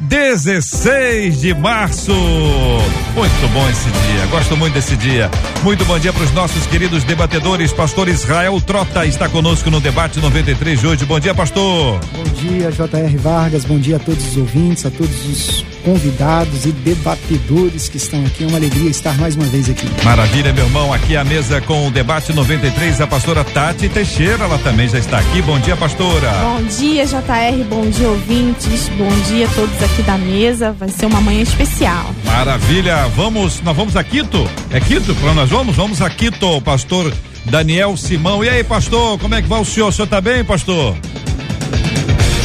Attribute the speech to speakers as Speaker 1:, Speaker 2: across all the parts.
Speaker 1: 16 de março. Muito bom esse dia, gosto muito desse dia. Muito bom dia para os nossos queridos debatedores. Pastor Israel Trota está conosco no debate 93 de hoje. Bom dia, pastor.
Speaker 2: Bom dia, J.R. Vargas. Bom dia a todos os ouvintes, a todos os convidados e debatedores que estão aqui. É uma alegria estar mais uma vez aqui.
Speaker 1: Maravilha, meu irmão. Aqui a mesa com o debate 93, a pastora Tati Teixeira, ela também já está aqui. Bom dia, pastora.
Speaker 3: Bom dia, JR. Bom dia, ouvintes. Bom dia a todos aqui da mesa. Vai ser uma manhã especial.
Speaker 1: Maravilha. Vamos, nós vamos a Quito? É Quito para nós vamos? Vamos a Quito, pastor Daniel Simão. E aí, pastor, como é que vai o senhor? O senhor está bem, pastor?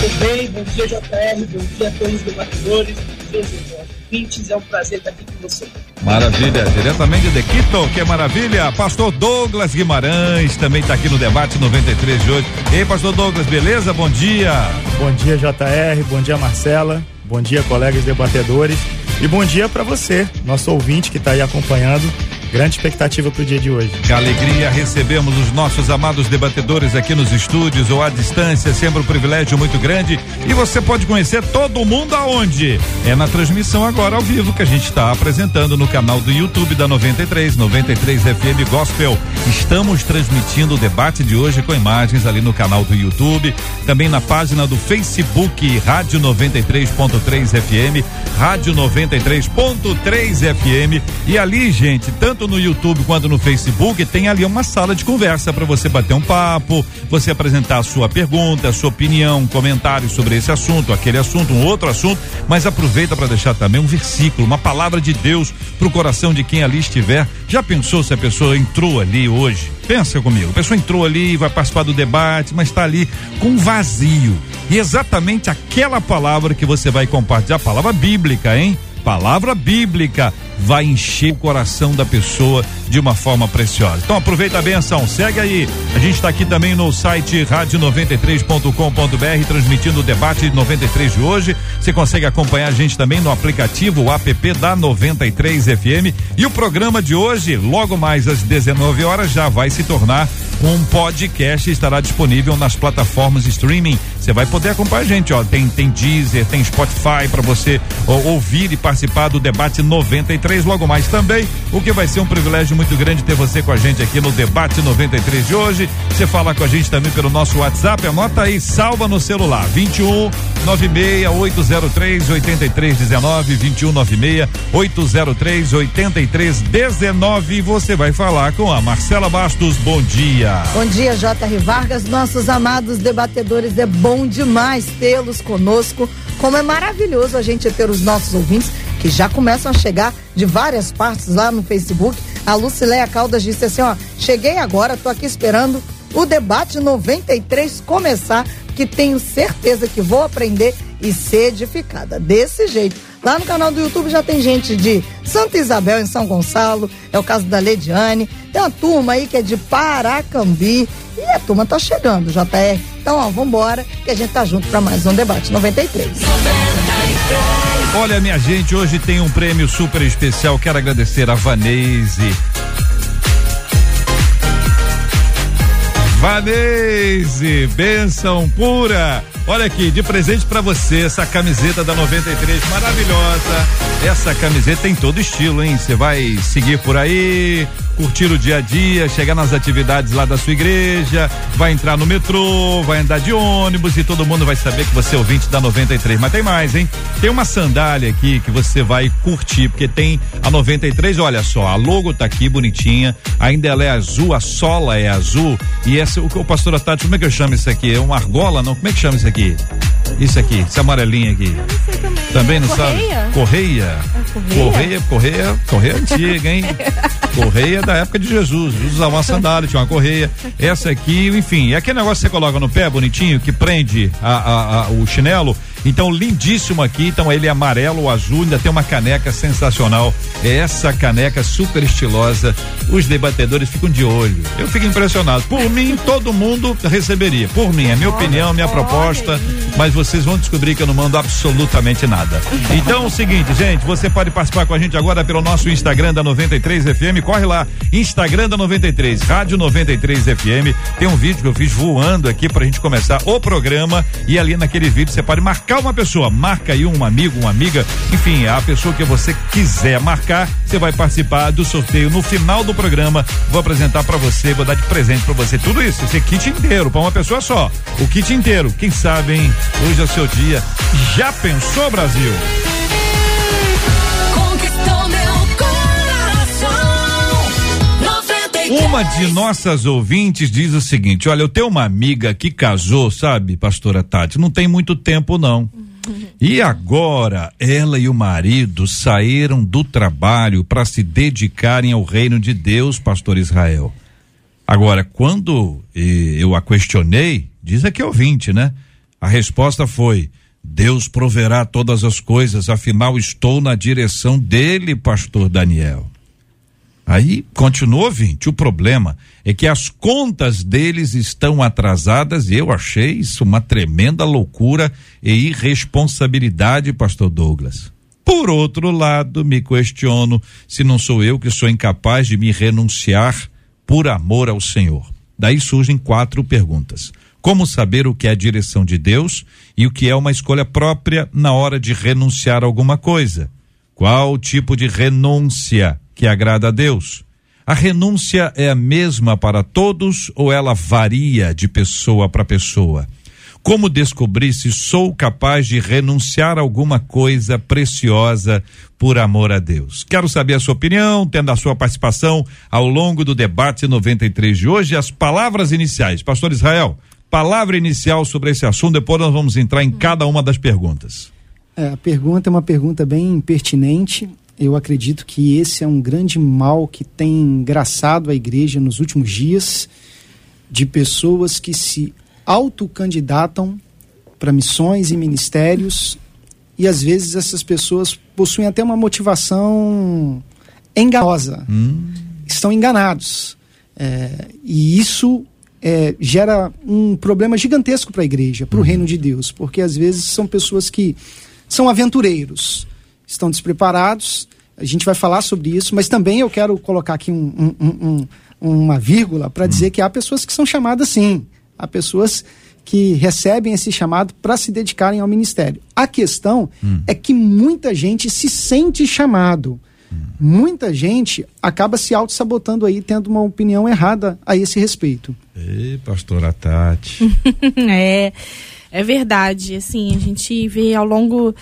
Speaker 4: Tudo bem, bom dia, JR, bom dia a todos os debatedores, ouvintes, é um prazer estar aqui com você.
Speaker 1: Maravilha, diretamente de Quito, que maravilha. Pastor Douglas Guimarães também está aqui no debate 93 de hoje. Ei, pastor Douglas, beleza? Bom dia.
Speaker 5: Bom dia, JR, bom dia, Marcela, bom dia, colegas debatedores. E bom dia para você, nosso ouvinte que está aí acompanhando Grande expectativa para o dia de hoje.
Speaker 1: Que alegria recebemos os nossos amados debatedores aqui nos estúdios ou à distância, sempre um privilégio muito grande. E você pode conhecer todo mundo aonde? É na transmissão agora ao vivo que a gente está apresentando no canal do YouTube da 93, 93 FM Gospel. Estamos transmitindo o debate de hoje com imagens ali no canal do YouTube, também na página do Facebook Rádio 93.3 FM, Rádio 93.3 FM. E ali, gente, tanto tanto no YouTube quanto no Facebook, tem ali uma sala de conversa para você bater um papo, você apresentar a sua pergunta, a sua opinião, comentários sobre esse assunto, aquele assunto, um outro assunto, mas aproveita para deixar também um versículo, uma palavra de Deus para o coração de quem ali estiver. Já pensou se a pessoa entrou ali hoje? Pensa comigo, a pessoa entrou ali, vai participar do debate, mas está ali com vazio. E exatamente aquela palavra que você vai compartilhar, a palavra bíblica, hein? Palavra bíblica vai encher o coração da pessoa de uma forma preciosa. Então aproveita a benção, segue aí. A gente está aqui também no site rádio93.com.br transmitindo o debate 93 de hoje. Você consegue acompanhar a gente também no aplicativo o app da 93 FM e o programa de hoje, logo mais às 19 horas já vai se tornar um podcast estará disponível nas plataformas streaming. Você vai poder acompanhar a gente, ó. Tem tem Deezer, tem Spotify para você ó, ouvir e participar do debate 93 logo mais também. O que vai ser um privilégio muito grande ter você com a gente aqui no debate 93 de hoje. Você fala com a gente também pelo nosso WhatsApp, anota aí, salva no celular 21 96 803 8319 21 96 803 8319 você vai falar com a Marcela Bastos. Bom dia.
Speaker 6: Bom dia, J.R. Vargas, nossos amados debatedores. É bom demais tê-los conosco. Como é maravilhoso a gente ter os nossos ouvintes que já começam a chegar de várias partes lá no Facebook. A Lucileia Caldas disse assim: ó, cheguei agora, tô aqui esperando o debate 93 começar, que tenho certeza que vou aprender e ser edificada. Desse jeito. Lá no canal do YouTube já tem gente de Santa Isabel, em São Gonçalo, é o caso da Lediane. Tem uma turma aí que é de Paracambi. E a turma tá chegando, JR. Então, ó, vambora, que a gente tá junto para mais um debate 93. 93.
Speaker 1: Olha, minha gente, hoje tem um prêmio super especial. Quero agradecer a Vanese. Vanese, benção pura. Olha aqui, de presente para você, essa camiseta da 93 maravilhosa. Essa camiseta tem todo estilo, hein? Você vai seguir por aí, curtir o dia a dia, chegar nas atividades lá da sua igreja, vai entrar no metrô, vai andar de ônibus e todo mundo vai saber que você é ouvinte da 93. Mas tem mais, hein? Tem uma sandália aqui que você vai curtir, porque tem a 93, olha só, a logo tá aqui bonitinha, ainda ela é azul, a sola é azul e essa, o, o pastor Tati, como é que eu chamo isso aqui? É uma argola, não? Como é que chama isso aqui? Aqui? Isso aqui, esse amarelinho aqui.
Speaker 3: Eu não sei também.
Speaker 1: Também não
Speaker 3: Correia?
Speaker 1: sabe? Correia.
Speaker 3: É correia?
Speaker 1: Correia, correia, correia antiga, hein? Correia da época de Jesus. Jesus usava uma sandália, tinha uma correia. Essa aqui, enfim, é aquele negócio que você coloca no pé bonitinho, que prende a, a- a- o chinelo. Então, lindíssimo aqui. Então, ele é amarelo ou azul, ainda tem uma caneca sensacional. É essa caneca super estilosa. Os debatedores ficam de olho. Eu fico impressionado. Por mim, todo mundo receberia. Por mim, é minha opinião, minha proposta. Mas vocês vão descobrir que eu não mando absolutamente nada. Então, é o seguinte, gente, você pode participar com a gente agora pelo nosso Instagram da 93 FM. Corre lá, Instagram da 93, Rádio 93 FM. Tem um vídeo que eu fiz voando aqui pra gente começar o programa. E ali naquele vídeo você pode marcar uma pessoa. Marca aí um amigo, uma amiga. Enfim, a pessoa que você quiser marcar, você vai participar do sorteio no final do programa. Vou apresentar pra você, vou dar de presente pra você. Tudo isso, esse kit inteiro, pra uma pessoa só. O kit inteiro. Quem sabe, hein? Hoje é o seu dia. Já pensou, Brasil? Uma de nossas ouvintes diz o seguinte: olha, eu tenho uma amiga que casou, sabe, pastora Tati? Não tem muito tempo, não. E agora ela e o marido saíram do trabalho para se dedicarem ao reino de Deus, pastor Israel. Agora, quando eh, eu a questionei, diz aqui ouvinte, né? A resposta foi: Deus proverá todas as coisas, afinal estou na direção dele, pastor Daniel. Aí continua, ouvinte. O problema é que as contas deles estão atrasadas e eu achei isso uma tremenda loucura e irresponsabilidade, pastor Douglas. Por outro lado, me questiono se não sou eu que sou incapaz de me renunciar por amor ao Senhor. Daí surgem quatro perguntas. Como saber o que é a direção de Deus e o que é uma escolha própria na hora de renunciar a alguma coisa? Qual tipo de renúncia que agrada a Deus? A renúncia é a mesma para todos ou ela varia de pessoa para pessoa? Como descobrir se sou capaz de renunciar a alguma coisa preciosa por amor a Deus? Quero saber a sua opinião, tendo a sua participação ao longo do debate 93 de hoje. As palavras iniciais. Pastor Israel, palavra inicial sobre esse assunto, depois nós vamos entrar em cada uma das perguntas.
Speaker 2: É, a pergunta é uma pergunta bem pertinente. Eu acredito que esse é um grande mal que tem engraçado a igreja nos últimos dias, de pessoas que se autocandidatam para missões e ministérios, e às vezes essas pessoas possuem até uma motivação enganosa, estão enganados. É, e isso é, gera um problema gigantesco para a igreja, para o reino de Deus, porque às vezes são pessoas que são aventureiros, estão despreparados. A gente vai falar sobre isso, mas também eu quero colocar aqui um- um- um- um- uma vírgula para dizer que há pessoas que são chamadas sim, há pessoas que recebem esse chamado para se dedicarem ao ministério. A questão é que muita gente se sente chamado. Muita gente acaba se auto-sabotando aí, tendo uma opinião errada a esse respeito.
Speaker 1: Ei, pastora Tati.
Speaker 3: É, é verdade. Assim, a gente vê ao longo.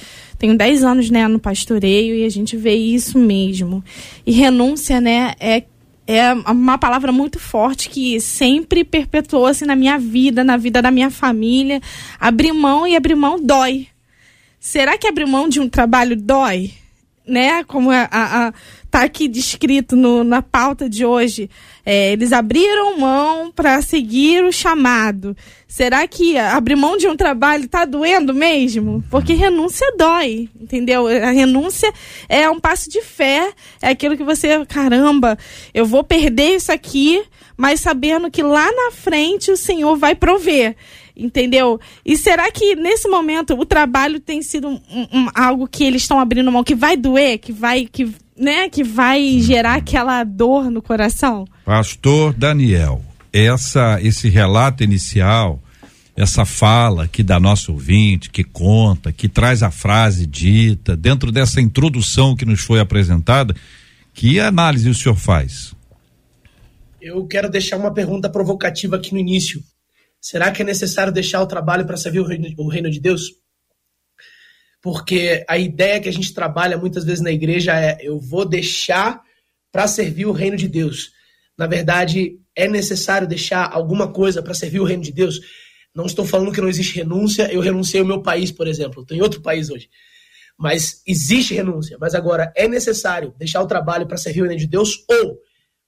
Speaker 3: Tenho 10 anos né, no pastoreio e a gente vê isso mesmo. E renúncia, né, é, é uma palavra muito forte que sempre perpetuou-se na minha vida, na vida da minha família. Abrir mão e abrir mão dói. Será que abrir mão de um trabalho dói? Né? Como a, a, a- tá aqui descrito no, na pauta de hoje. É, eles abriram mão para seguir o chamado. Será que abrir mão de um trabalho tá doendo mesmo? Porque renúncia dói, entendeu? A renúncia é um passo de fé, é aquilo que você, caramba, eu vou perder isso aqui, mas sabendo que lá na frente o Senhor vai prover. Entendeu? E será que nesse momento o trabalho tem sido um- um- algo que eles estão abrindo mão que vai doer, que vai, que, né, que vai gerar aquela dor no coração?
Speaker 1: Pastor Daniel, essa esse relato inicial, essa fala que da nossa ouvinte, que conta, que traz a frase dita, dentro dessa introdução que nos foi apresentada, que análise o senhor faz?
Speaker 4: Eu quero deixar uma pergunta provocativa aqui no início. Será que é necessário deixar o trabalho para servir o reino, o reino de Deus? Porque a ideia que a gente trabalha muitas vezes na igreja é: eu vou deixar para servir o reino de Deus. Na verdade, é necessário deixar alguma coisa para servir o reino de Deus? Não estou falando que não existe renúncia. Eu renunciei ao meu país, por exemplo. Estou em outro país hoje. Mas existe renúncia. Mas agora, é necessário deixar o trabalho para servir o reino de Deus ou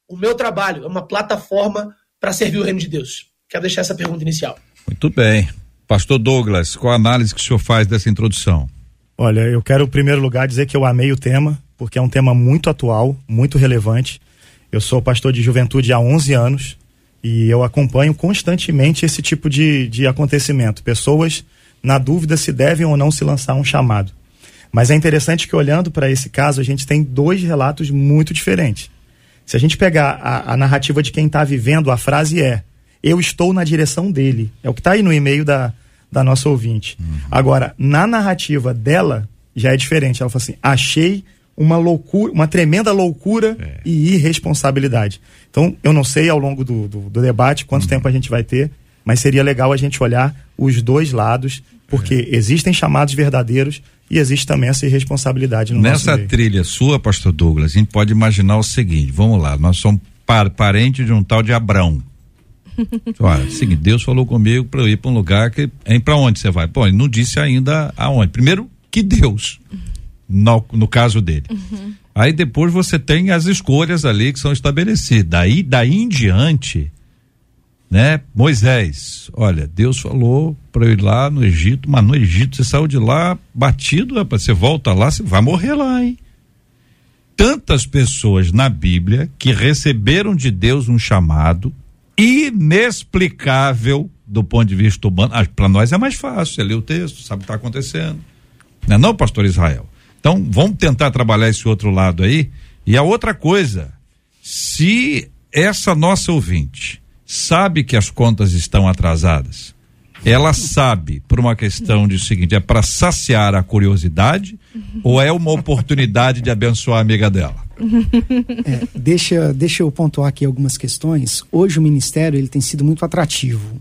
Speaker 4: o meu trabalho é uma plataforma para servir o reino de Deus? Quero deixar essa pergunta inicial.
Speaker 1: Muito bem. Pastor Douglas, qual a análise que o senhor faz dessa introdução?
Speaker 5: Olha, eu quero, em primeiro lugar, dizer que eu amei o tema, porque é um tema muito atual, muito relevante. Eu sou pastor de juventude há 11 anos e eu acompanho constantemente esse tipo de, de acontecimento. Pessoas na dúvida se devem ou não se lançar um chamado. Mas é interessante que, olhando para esse caso, a gente tem dois relatos muito diferentes. Se a gente pegar a, a narrativa de quem está vivendo, a frase é: Eu estou na direção dele. É o que está aí no e-mail da, da nossa ouvinte. Uhum. Agora, na narrativa dela, já é diferente. Ela fala assim: Achei uma loucura, uma tremenda loucura é. e irresponsabilidade. Então, eu não sei ao longo do, do, do debate quanto uhum. tempo a gente vai ter, mas seria legal a gente olhar os dois lados, porque é. existem chamados verdadeiros e existe também essa irresponsabilidade no
Speaker 1: Nessa trilha sua, pastor Douglas, a gente pode imaginar o seguinte: vamos lá, nós somos par parente de um tal de Abrão. Olha, seguinte, Deus falou comigo para eu ir para um lugar que. Para onde você vai? Pô, ele não disse ainda aonde. Primeiro, que Deus no, no caso dele. Uhum. Aí depois você tem as escolhas ali que são estabelecidas. Daí, daí em diante, né? Moisés, olha, Deus falou para eu ir lá no Egito, mas no Egito você saiu de lá batido, rapaz, você volta lá, você vai morrer lá, hein? Tantas pessoas na Bíblia que receberam de Deus um chamado inexplicável do ponto de vista humano. Ah, para nós é mais fácil, você lê o texto, sabe o que está acontecendo. Não é não, pastor Israel? Então, vamos tentar trabalhar esse outro lado aí. E a outra coisa, se essa nossa ouvinte sabe que as contas estão atrasadas, ela sabe por uma questão de seguinte, é para saciar a curiosidade ou é uma oportunidade de abençoar a amiga dela?
Speaker 2: É, deixa, deixa eu pontuar aqui algumas questões. Hoje o ministério ele tem sido muito atrativo.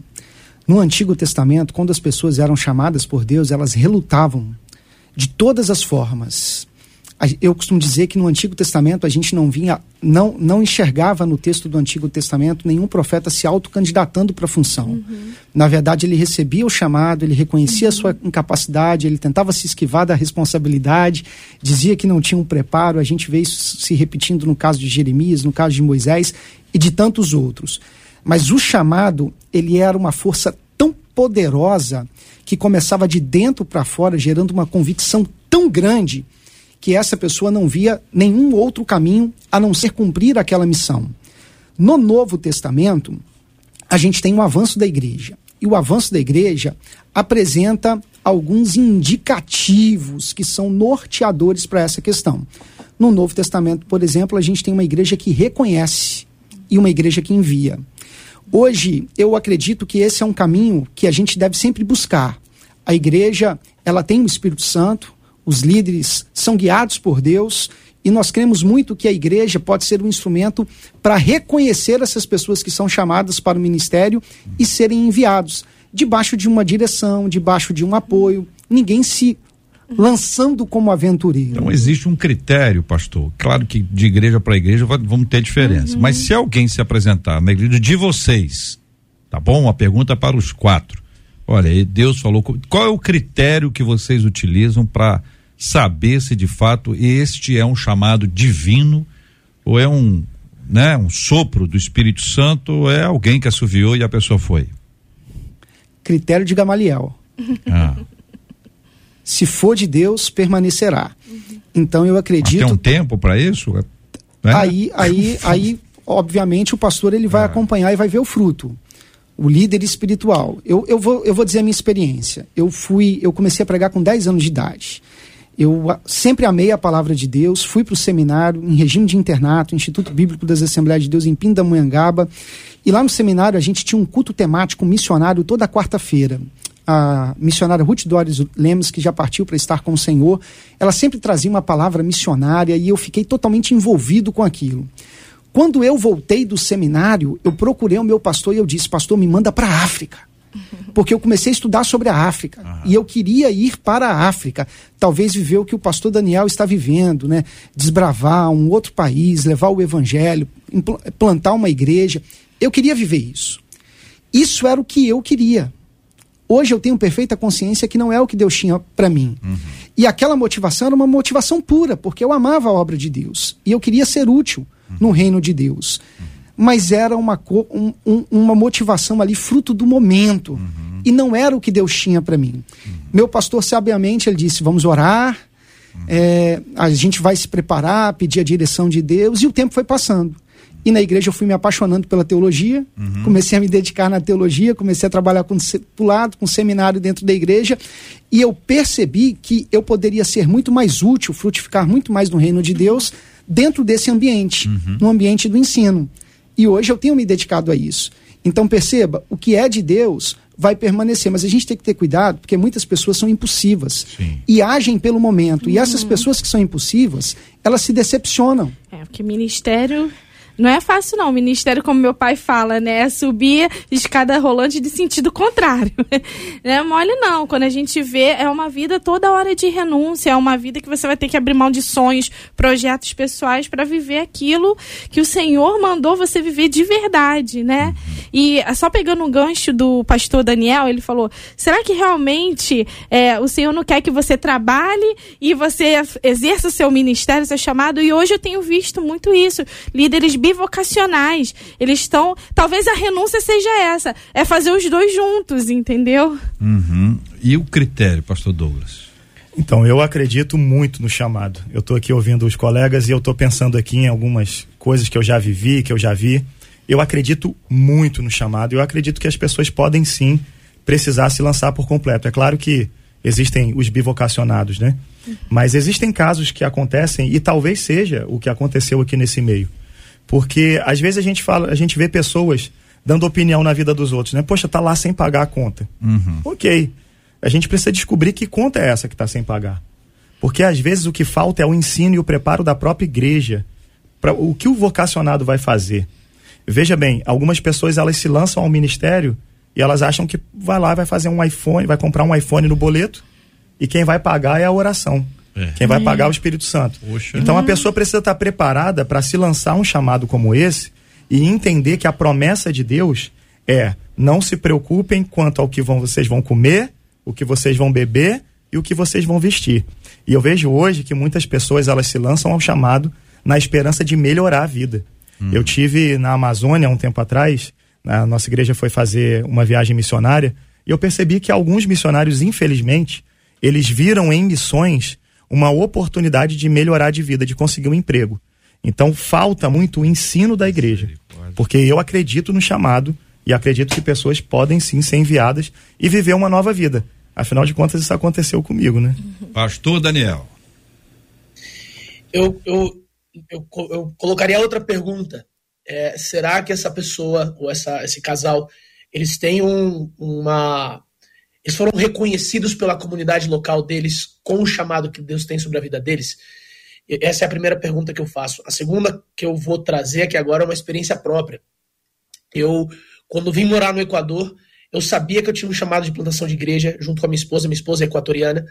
Speaker 2: No Antigo Testamento, quando as pessoas eram chamadas por Deus, elas relutavam de todas as formas. Eu costumo dizer que no Antigo Testamento a gente não vinha, não, não enxergava no texto do Antigo Testamento nenhum profeta se autocandidatando para a função. Uhum. Na verdade, ele recebia o chamado, ele reconhecia uhum. a sua incapacidade, ele tentava se esquivar da responsabilidade, dizia que não tinha um preparo. A gente vê isso se repetindo no caso de Jeremias, no caso de Moisés e de tantos outros. Mas o chamado, ele era uma força tão poderosa que começava de dentro para fora, gerando uma convicção tão grande que essa pessoa não via nenhum outro caminho a não ser cumprir aquela missão. No Novo Testamento, a gente tem um avanço da igreja. E o avanço da igreja apresenta alguns indicativos que são norteadores para essa questão. No Novo Testamento, por exemplo, a gente tem uma igreja que reconhece e uma igreja que envia. Hoje, eu acredito que esse é um caminho que a gente deve sempre buscar. A igreja, ela tem o Espírito Santo, os líderes são guiados por Deus e nós cremos muito que a igreja pode ser um instrumento para reconhecer essas pessoas que são chamadas para o ministério e serem enviados debaixo de uma direção, debaixo de um apoio. Ninguém se lançando como aventureiro.
Speaker 1: Então existe um critério, pastor. Claro que de igreja para igreja vamos ter diferença. Uhum. Mas se alguém se apresentar na igreja de vocês, tá bom? Uma pergunta para os quatro. Olha, Deus falou. Qual é o critério que vocês utilizam para saber se de fato este é um chamado divino ou é um, né, um sopro do Espírito Santo ou é alguém que assoviou e a pessoa foi?
Speaker 2: Critério de Gamaliel. Ah. Se for de Deus, permanecerá. Uhum. Então eu acredito.
Speaker 1: Mas tem um tempo para isso? Né?
Speaker 2: Aí, aí, aí, obviamente, o pastor ele vai é. acompanhar e vai ver o fruto. O líder espiritual. Eu, eu, vou, eu vou dizer a minha experiência. Eu fui, eu comecei a pregar com 10 anos de idade. Eu sempre amei a palavra de Deus, fui para o seminário em regime de internato, Instituto Bíblico das Assembleias de Deus em Pindamonhangaba. E lá no seminário a gente tinha um culto temático missionário toda quarta-feira a missionária Ruth Doris Lemos, que já partiu para estar com o Senhor, ela sempre trazia uma palavra missionária e eu fiquei totalmente envolvido com aquilo. Quando eu voltei do seminário, eu procurei o meu pastor e eu disse: Pastor, me manda para a África. Porque eu comecei a estudar sobre a África uhum. e eu queria ir para a África, talvez viver o que o pastor Daniel está vivendo, né? Desbravar um outro país, levar o evangelho, plantar uma igreja. Eu queria viver isso. Isso era o que eu queria. Hoje eu tenho perfeita consciência que não é o que Deus tinha para mim. E aquela motivação era uma motivação pura, porque eu amava a obra de Deus e eu queria ser útil no reino de Deus. Mas era uma, um- um- uma motivação ali fruto do momento. E não era o que Deus tinha para mim. Meu pastor sabiamente ele disse: vamos orar, é, a gente vai se preparar, pedir a direção de Deus. E o tempo foi passando. E na igreja eu fui me apaixonando pela teologia, comecei a me dedicar na teologia, comecei a trabalhar com discipulado, com seminário dentro da igreja, e eu percebi que eu poderia ser muito mais útil, frutificar muito mais no reino de Deus dentro desse ambiente, no ambiente do ensino. E hoje eu tenho me dedicado a isso. Então perceba, o que é de Deus vai permanecer, mas a gente tem que ter cuidado, porque muitas pessoas são impulsivas
Speaker 1: Sim.
Speaker 2: e agem pelo momento. E essas pessoas que são impulsivas, elas se decepcionam.
Speaker 3: É, porque ministério não é fácil, não. Ministério, como meu pai fala, né? É subir escada rolante de sentido contrário. Não é mole, não. Quando a gente vê, é uma vida toda hora de renúncia. É uma vida que você vai ter que abrir mão de sonhos, projetos pessoais para viver aquilo que o Senhor mandou você viver de verdade, né? E é só pegando um gancho do pastor Daniel, ele falou: será que realmente é, o Senhor não quer que você trabalhe e você exerça o seu ministério, seu chamado? E hoje eu tenho visto muito isso. Líderes bivocacionais. Eles estão. Talvez a renúncia seja essa: é fazer os dois juntos, entendeu?
Speaker 1: Uhum. E o critério, pastor Douglas?
Speaker 5: Então, eu acredito muito no chamado. Eu estou aqui ouvindo os colegas e eu estou pensando aqui em algumas coisas que eu já vivi, que eu já vi. Eu acredito muito no chamado. Eu acredito que as pessoas podem sim precisar se lançar por completo. É claro que existem os bivocacionados, né? Mas existem casos que acontecem e talvez seja o que aconteceu aqui nesse meio. Porque às vezes a gente fala, a gente vê pessoas dando opinião na vida dos outros, né? Poxa, tá lá sem pagar a conta. Ok. A gente precisa descobrir que conta é essa que está sem pagar. Porque às vezes o que falta é o ensino e o preparo da própria igreja. Para o que o vocacionado vai fazer. Veja bem, algumas pessoas elas se lançam ao ministério e elas acham que vai lá, vai fazer um iPhone, vai comprar um iPhone no boleto e quem vai pagar é a oração.
Speaker 1: É.
Speaker 5: Quem vai pagar é o Espírito Santo.
Speaker 1: Poxa.
Speaker 5: Então a pessoa precisa estar preparada para se lançar um chamado como esse e entender que a promessa de Deus é: não se preocupem quanto ao que vão, vocês vão comer, o que vocês vão beber e o que vocês vão vestir. E eu vejo hoje que muitas pessoas elas se lançam ao chamado na esperança de melhorar a vida. Eu tive na Amazônia um tempo atrás, a nossa igreja foi fazer uma viagem missionária e eu percebi que alguns missionários, infelizmente, eles viram em missões uma oportunidade de melhorar de vida, de conseguir um emprego. Então falta muito o ensino da igreja, porque eu acredito no chamado e acredito que pessoas podem sim ser enviadas e viver uma nova vida. Afinal de contas, isso aconteceu comigo, né?
Speaker 1: Pastor Daniel.
Speaker 4: eu, eu, eu, eu colocaria outra pergunta. É, será que essa pessoa ou essa, esse casal eles têm um, uma eles foram reconhecidos pela comunidade local deles com o chamado que Deus tem sobre a vida deles? Essa é a primeira pergunta que eu faço. A segunda que eu vou trazer aqui agora é uma experiência própria. Eu, quando vim morar no Equador, eu sabia que eu tinha um chamado de plantação de igreja junto com a minha esposa. Minha esposa é equatoriana.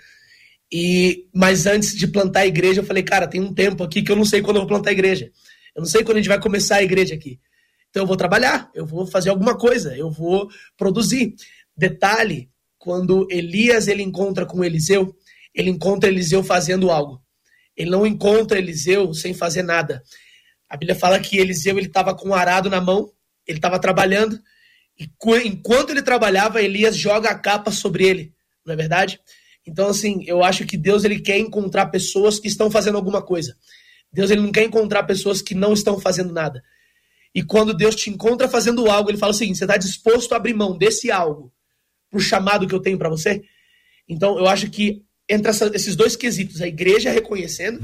Speaker 4: E mas antes de plantar a igreja, eu falei, cara, tem um tempo aqui que eu não sei quando eu vou plantar a igreja. Eu não sei quando a gente vai começar a igreja aqui. Então eu vou trabalhar, eu vou fazer alguma coisa, eu vou produzir. Detalhe, quando Elias ele encontra com Eliseu, ele encontra Eliseu fazendo algo. Ele não encontra Eliseu sem fazer nada. A Bíblia fala que Eliseu ele estava com um arado na mão, ele estava trabalhando, e enquanto ele trabalhava, Elias joga a capa sobre ele, não é verdade? Então, assim, eu acho que Deus ele quer encontrar pessoas que estão fazendo alguma coisa. Deus ele não quer encontrar pessoas que não estão fazendo nada. E quando Deus te encontra fazendo algo, ele fala o seguinte: você está disposto a abrir mão desse algo para o chamado que eu tenho para você? Então, eu acho que entre essa- esses dois quesitos, a igreja reconhecendo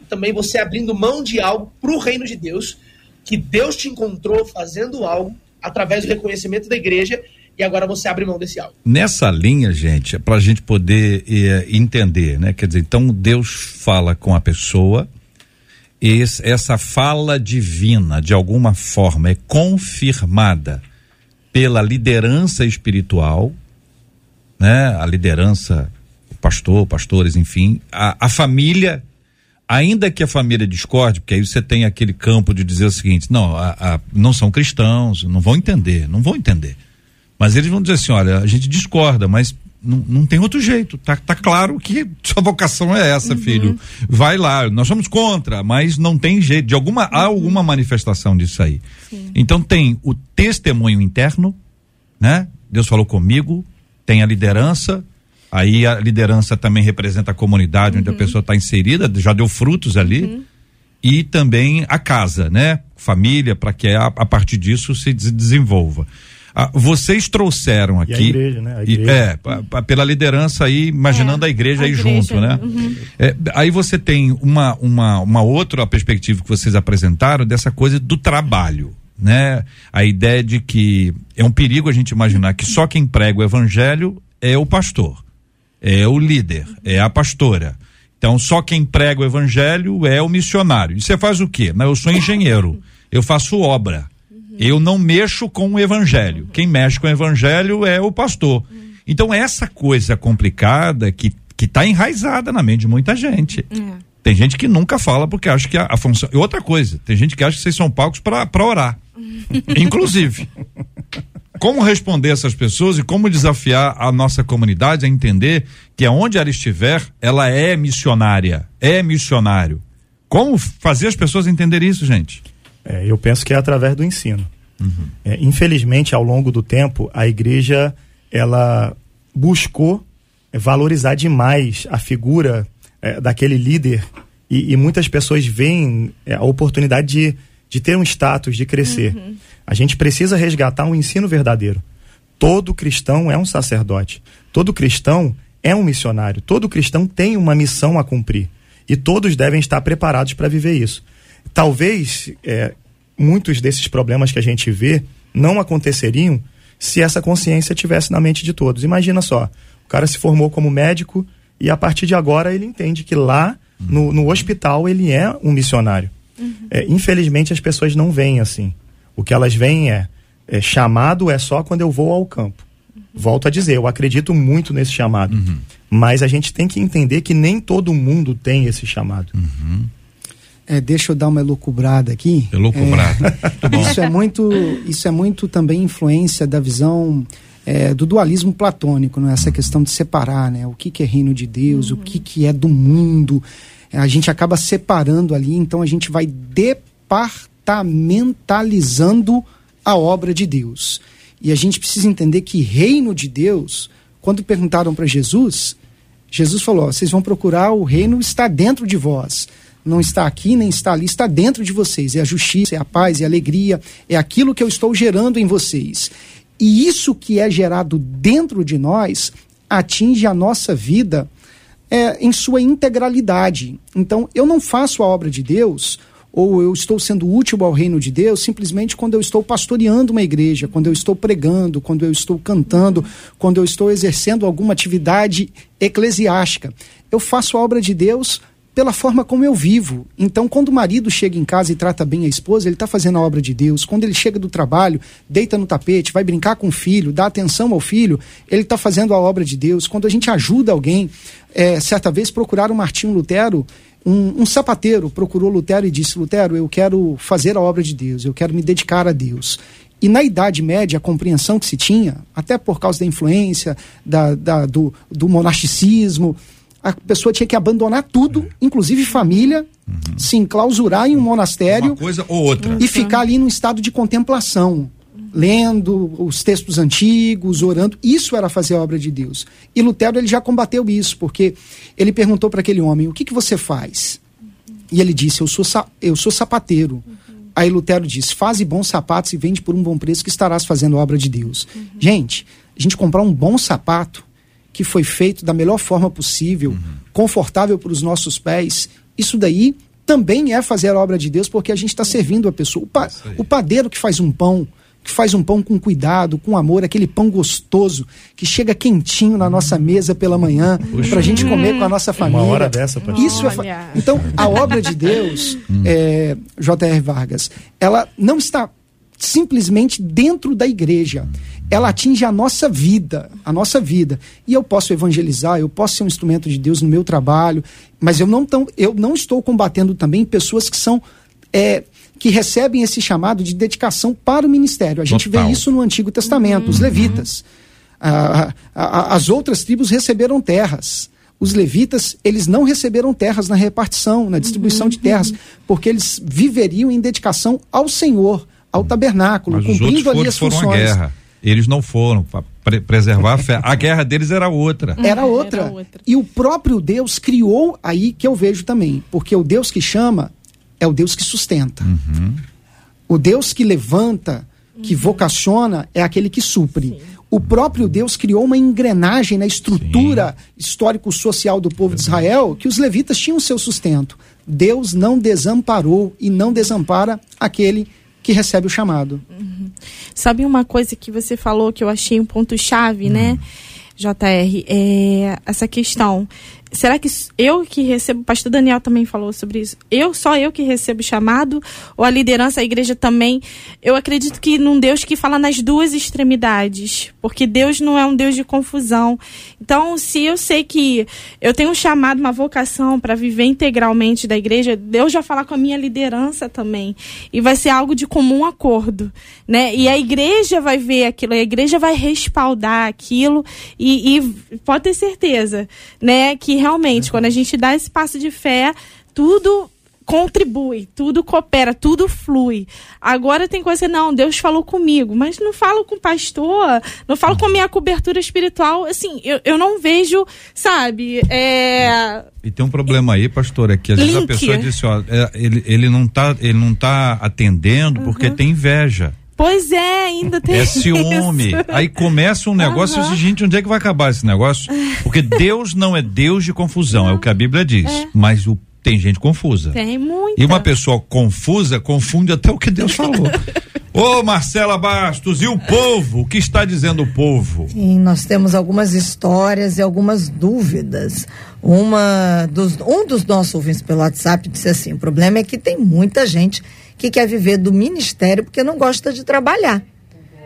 Speaker 4: e também você abrindo mão de algo para o reino de Deus, que Deus te encontrou fazendo algo através do reconhecimento da igreja e agora você abre mão desse algo.
Speaker 1: Nessa linha, gente, é para a gente poder eh, entender, né? Quer dizer, então Deus fala com a pessoa, e esse- essa fala divina, de alguma forma, é confirmada pela liderança espiritual, né? A liderança, o pastor, pastores, enfim, a, a família, ainda que a família discorde, porque aí você tem aquele campo de dizer o seguinte, não, a- a- não são cristãos, não vão entender, não vão entender. Mas eles vão dizer assim: olha, a gente discorda, mas não, não tem outro jeito. Tá, tá claro que sua vocação é essa, filho. Vai lá, nós somos contra, mas não tem jeito. De alguma, há alguma manifestação disso aí. Então tem o testemunho interno, né? Deus falou comigo, tem a liderança, aí a liderança também representa a comunidade onde a pessoa está inserida, já deu frutos ali. E também a casa, né? Família, para que a, a partir disso se des- desenvolva. Ah, vocês trouxeram
Speaker 5: E a
Speaker 1: aqui.
Speaker 5: igreja, né? A
Speaker 1: E-
Speaker 5: igreja.
Speaker 1: é, pa- pa- pela liderança aí, imaginando
Speaker 3: É,
Speaker 1: a igreja
Speaker 3: a
Speaker 1: aí
Speaker 3: igreja,
Speaker 1: junto, né?
Speaker 3: uhum.
Speaker 1: É, aí você tem uma, uma, uma outra perspectiva que vocês apresentaram dessa coisa do trabalho, né? A ideia de que é um perigo a gente imaginar que só quem prega o evangelho é o pastor, é o líder, é a pastora. Então, só quem prega o evangelho é o missionário. E você faz o quê? Não, eu sou engenheiro, eu faço obra. Eu não mexo com o evangelho. Quem mexe com o evangelho é o pastor. Então, essa coisa complicada que que está enraizada na mente de muita gente. Tem gente que nunca fala porque acha que a, a função. E outra coisa, tem gente que acha que vocês são palcos para orar. Inclusive. Como responder essas pessoas e como desafiar a nossa comunidade a entender que aonde ela estiver, ela é missionária, é missionário. Como fazer as pessoas entenderem isso, gente?
Speaker 5: É, eu penso que é através do ensino. É, infelizmente, ao longo do tempo, a igreja ela buscou é, valorizar demais a figura é, daquele líder e, e muitas pessoas veem é, a oportunidade de, de ter um status, de crescer. A gente precisa resgatar um ensino verdadeiro. Todo cristão é um sacerdote. Todo cristão é um missionário. Todo cristão tem uma missão a cumprir. E todos devem estar preparados para viver isso. Talvez é, muitos desses problemas que a gente vê não aconteceriam se essa consciência tivesse na mente de todos. Imagina só, o cara se formou como médico e a partir de agora ele entende que lá no, no hospital ele é um missionário. É, infelizmente as pessoas não veem assim. O que elas veem é, é chamado é só quando eu vou ao campo. Volto a dizer, eu acredito muito nesse chamado. Mas a gente tem que entender que nem todo mundo tem esse chamado.
Speaker 2: É, deixa eu dar uma elucubrada aqui.
Speaker 1: Elucubrado. Muito bom.
Speaker 2: Isso é muito, isso é muito também influência da visão é, do dualismo platônico, né? essa questão de separar né? o que, que é reino de Deus, o que, que é do mundo. A gente acaba separando ali, então a gente vai departamentalizando a obra de Deus. E a gente precisa entender que reino de Deus, quando perguntaram para Jesus, Jesus falou: vocês vão procurar o reino está dentro de vós. Não está aqui, nem está ali, está dentro de vocês. É a justiça, é a paz, é a alegria, é aquilo que eu estou gerando em vocês. E isso que é gerado dentro de nós atinge a nossa vida é, em sua integralidade. Então, eu não faço a obra de Deus ou eu estou sendo útil ao reino de Deus simplesmente quando eu estou pastoreando uma igreja, quando eu estou pregando, quando eu estou cantando, quando eu estou exercendo alguma atividade eclesiástica. Eu faço a obra de Deus pela forma como eu vivo. Então, quando o marido chega em casa e trata bem a esposa, ele está fazendo a obra de Deus. Quando ele chega do trabalho, deita no tapete, vai brincar com o filho, dá atenção ao filho, ele está fazendo a obra de Deus. Quando a gente ajuda alguém, é, certa vez procuraram Martinho Lutero, um, um sapateiro procurou Lutero e disse: Lutero, eu quero fazer a obra de Deus, eu quero me dedicar a Deus. E na Idade Média, a compreensão que se tinha, até por causa da influência da, da- do, do monasticismo, a pessoa tinha que abandonar tudo, inclusive família, se enclausurar em um monastério
Speaker 1: Uma coisa ou outra.
Speaker 2: e ficar ali num estado de contemplação, lendo os textos antigos, orando. Isso era fazer a obra de Deus. E Lutero ele já combateu isso, porque ele perguntou para aquele homem: "O que que você faz?" E ele disse: "Eu sou eu sou sapateiro." Aí Lutero disse: "Faze bons sapatos e vende por um bom preço que estarás fazendo a obra de Deus." Gente, a gente comprar um bom sapato que foi feito da melhor forma possível, confortável para os nossos pés, isso daí também é fazer a obra de Deus, porque a gente está servindo a pessoa. O, pa- o padeiro que faz um pão, que faz um pão com cuidado, com amor, aquele pão gostoso, que chega quentinho na nossa mesa pela manhã, para a gente comer com a nossa família.
Speaker 5: hora dessa, pastor.
Speaker 2: Isso é fa-. Então, a obra de Deus, é, J.R. Vargas, ela não está simplesmente dentro da igreja. Ela atinge a nossa vida, a nossa vida. E eu posso evangelizar, eu posso ser um instrumento de Deus no meu trabalho, mas eu não, tão, eu não estou combatendo também pessoas que são é, que recebem esse chamado de dedicação para o ministério. A gente
Speaker 1: Total.
Speaker 2: vê isso no Antigo Testamento, os levitas. Ah, ah, ah, as outras tribos receberam terras. Os levitas, eles não receberam terras na repartição, na distribuição de terras, porque eles viveriam em dedicação ao Senhor, ao tabernáculo,
Speaker 1: Mas os
Speaker 2: cumprindo ali
Speaker 1: foram,
Speaker 2: as
Speaker 1: foram à
Speaker 2: funções.
Speaker 1: guerra. Eles não foram para preservar a fé. A guerra deles era outra.
Speaker 2: Era outra.
Speaker 3: Era outra.
Speaker 2: E o próprio Deus criou aí que eu vejo também. Porque o Deus que chama é o Deus que sustenta. O Deus que levanta, que vocaciona, é aquele que supre. O próprio Deus criou uma engrenagem na estrutura histórico-social do povo de Israel que os levitas tinham seu sustento. Deus não desamparou e não desampara aquele que recebe o chamado.
Speaker 3: Sabe uma coisa que você falou que eu achei um ponto-chave, né, JR? É essa questão. Será que eu que recebo, o pastor Daniel também falou sobre isso, eu, só eu que recebo o chamado, ou a liderança, a igreja também? Eu acredito que num Deus que fala nas duas extremidades, porque Deus não é um Deus de confusão. Então, se eu sei que eu tenho um chamado, uma vocação para viver integralmente da igreja, Deus já fala com a minha liderança também. E vai ser algo de comum acordo, né? E a igreja vai ver aquilo, a igreja vai respaldar aquilo e, e pode ter certeza, né? Que realmente, quando a gente dá esse passo de fé, tudo contribui, tudo coopera, tudo flui. Agora tem coisa não, Deus falou comigo, mas não falo com o pastor, não falo com a minha cobertura espiritual, assim, eu, eu não vejo, sabe, é,
Speaker 1: E tem um problema aí, pastor, é que às vezes a
Speaker 3: Link.
Speaker 1: pessoa disse, ó, é, ele, ele não tá, ele não tá atendendo porque tem inveja.
Speaker 3: pois é, ainda tem
Speaker 1: É ciúme.
Speaker 3: isso.
Speaker 1: Aí começa um negócio
Speaker 3: Aham.
Speaker 1: e gente, onde é que vai acabar esse negócio? Porque Deus não é Deus de confusão, é o que a Bíblia diz. Mas o- tem gente confusa.
Speaker 3: Tem muita.
Speaker 1: E uma pessoa confusa confunde até o que Deus falou. Ô Marcela Bastos, e o povo? O que está dizendo o povo?
Speaker 6: Sim, nós temos algumas histórias e algumas dúvidas. Uma dos, um dos nossos ouvintes pelo WhatsApp disse assim: o problema é que tem muita gente que quer viver do ministério porque não gosta de trabalhar.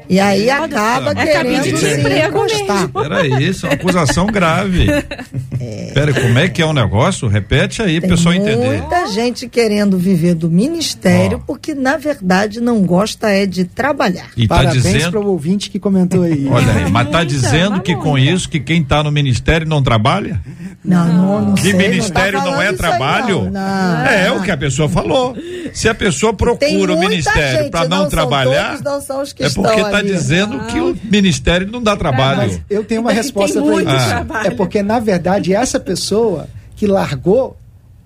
Speaker 6: E aí acaba
Speaker 1: É
Speaker 6: querendo
Speaker 1: de
Speaker 6: se
Speaker 3: emprego
Speaker 6: encostar.
Speaker 3: mesmo.
Speaker 1: Era isso, uma acusação grave. Pera, como é que é o negócio? Repete aí,
Speaker 6: Tem
Speaker 1: pessoal entender.
Speaker 6: muita gente querendo viver do ministério
Speaker 1: Ó.
Speaker 6: porque, na verdade, não gosta é de trabalhar.
Speaker 1: E tá
Speaker 2: Parabéns
Speaker 1: dizendo.
Speaker 2: para o ouvinte que comentou aí.
Speaker 1: Olha aí, mas tá dizendo que com isso que quem tá no ministério não trabalha?
Speaker 6: Não, não, não
Speaker 1: Que
Speaker 6: sei,
Speaker 1: ministério
Speaker 6: tá
Speaker 1: não, é trabalho?
Speaker 6: não, não.
Speaker 1: É, o que a pessoa falou. Se a pessoa procura o ministério para não, trabalhar,
Speaker 6: todos, não são os que
Speaker 1: é porque tá
Speaker 6: ali.
Speaker 1: dizendo que o ministério não dá trabalho.
Speaker 2: Mas eu tenho uma resposta para isso.
Speaker 3: trabalho.
Speaker 2: É porque, na verdade, essa pessoa que largou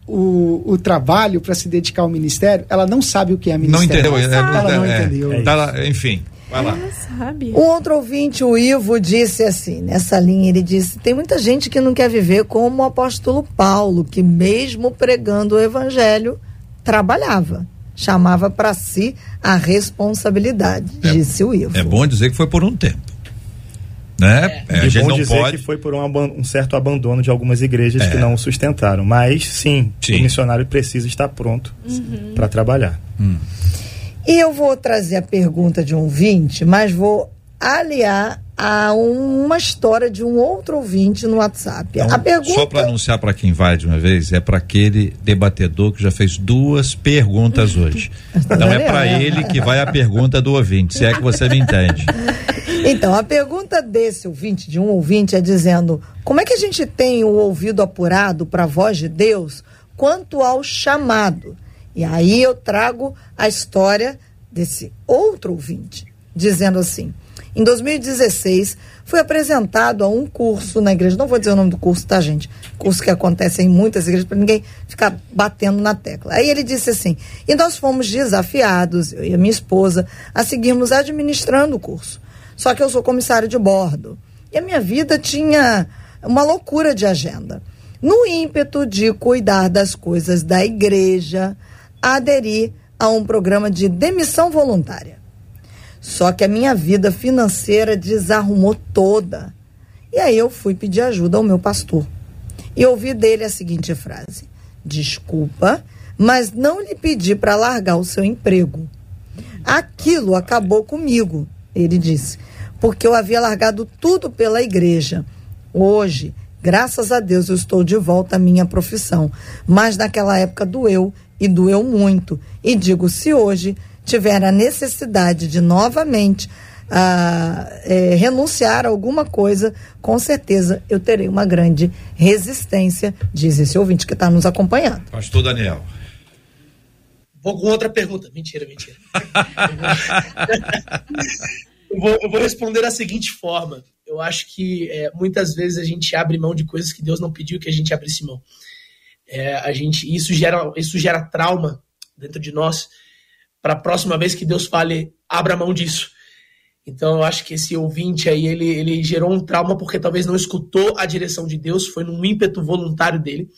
Speaker 2: o, o trabalho para se dedicar ao ministério, ela não sabe o que é
Speaker 1: Não
Speaker 2: ministério.
Speaker 1: entendeu. é,
Speaker 2: Ela não
Speaker 1: é,
Speaker 2: entendeu.
Speaker 1: tá lá, enfim, vai lá.
Speaker 3: Sabe?
Speaker 6: Um outro ouvinte, o Ivo, disse assim, nessa linha, ele disse, tem muita gente que não quer viver como o apóstolo Paulo, que mesmo pregando o evangelho, trabalhava. Chamava para si a responsabilidade, disse o Ivo.
Speaker 1: É bom dizer que foi por um tempo. Né? É, a
Speaker 5: e
Speaker 1: gente
Speaker 5: bom
Speaker 1: não
Speaker 5: dizer
Speaker 1: pode.
Speaker 5: que foi por um, um certo abandono de algumas igrejas
Speaker 1: É.
Speaker 5: que não o sustentaram. Mas sim,
Speaker 1: Sim.
Speaker 5: o missionário precisa estar pronto
Speaker 6: Uhum.
Speaker 5: para trabalhar.
Speaker 6: E eu vou trazer a pergunta de um ouvinte, mas vou aliar a um- uma história de um outro ouvinte no WhatsApp. a pergunta...
Speaker 1: Só para anunciar para quem vai de uma vez, é para aquele debatedor que já fez duas perguntas hoje. Então é para ele que vai a pergunta do ouvinte, se é que você me entende.
Speaker 6: Então, a pergunta desse ouvinte, de um ouvinte, é dizendo: como é que a gente tem o ouvido apurado para a voz de Deus quanto ao chamado? E aí eu trago a história desse outro ouvinte, dizendo assim: em 2016, fui apresentado a um curso na igreja. Não vou dizer o nome do curso, tá, gente? Curso que acontece em muitas igrejas, para ninguém ficar batendo na tecla. Aí ele disse assim: e nós fomos desafiados, eu e a minha esposa, a seguirmos administrando o curso. Só que eu sou comissário de bordo. E a minha vida tinha uma loucura de agenda. No ímpeto de cuidar das coisas da igreja, aderi a um programa de demissão voluntária. Só que a minha vida financeira desarrumou toda. E aí eu fui pedir ajuda ao meu pastor. E ouvi dele a seguinte frase: Desculpa, mas não lhe pedi para largar o seu emprego. Aquilo acabou comigo, ele disse, porque eu havia largado tudo pela igreja. Hoje, graças a Deus, eu estou de volta à minha profissão. Mas naquela época doeu e doeu muito. E digo, se hoje tiver a necessidade de novamente ah, eh, renunciar a alguma coisa, com certeza eu terei uma grande resistência, diz esse ouvinte que está nos acompanhando.
Speaker 1: Pastor Daniel.
Speaker 4: Vou com outra pergunta. Mentira, mentira. eu, vou, eu vou responder da seguinte forma. Eu acho que é, muitas vezes a gente abre mão de coisas que Deus não pediu que a gente abrisse mão. É, a gente, isso gera, isso gera trauma dentro de nós. Para a próxima vez que Deus fale, abra mão disso. Então eu acho que esse ouvinte aí, ele, ele gerou um trauma porque talvez não escutou a direção de Deus, foi num ímpeto voluntário dele.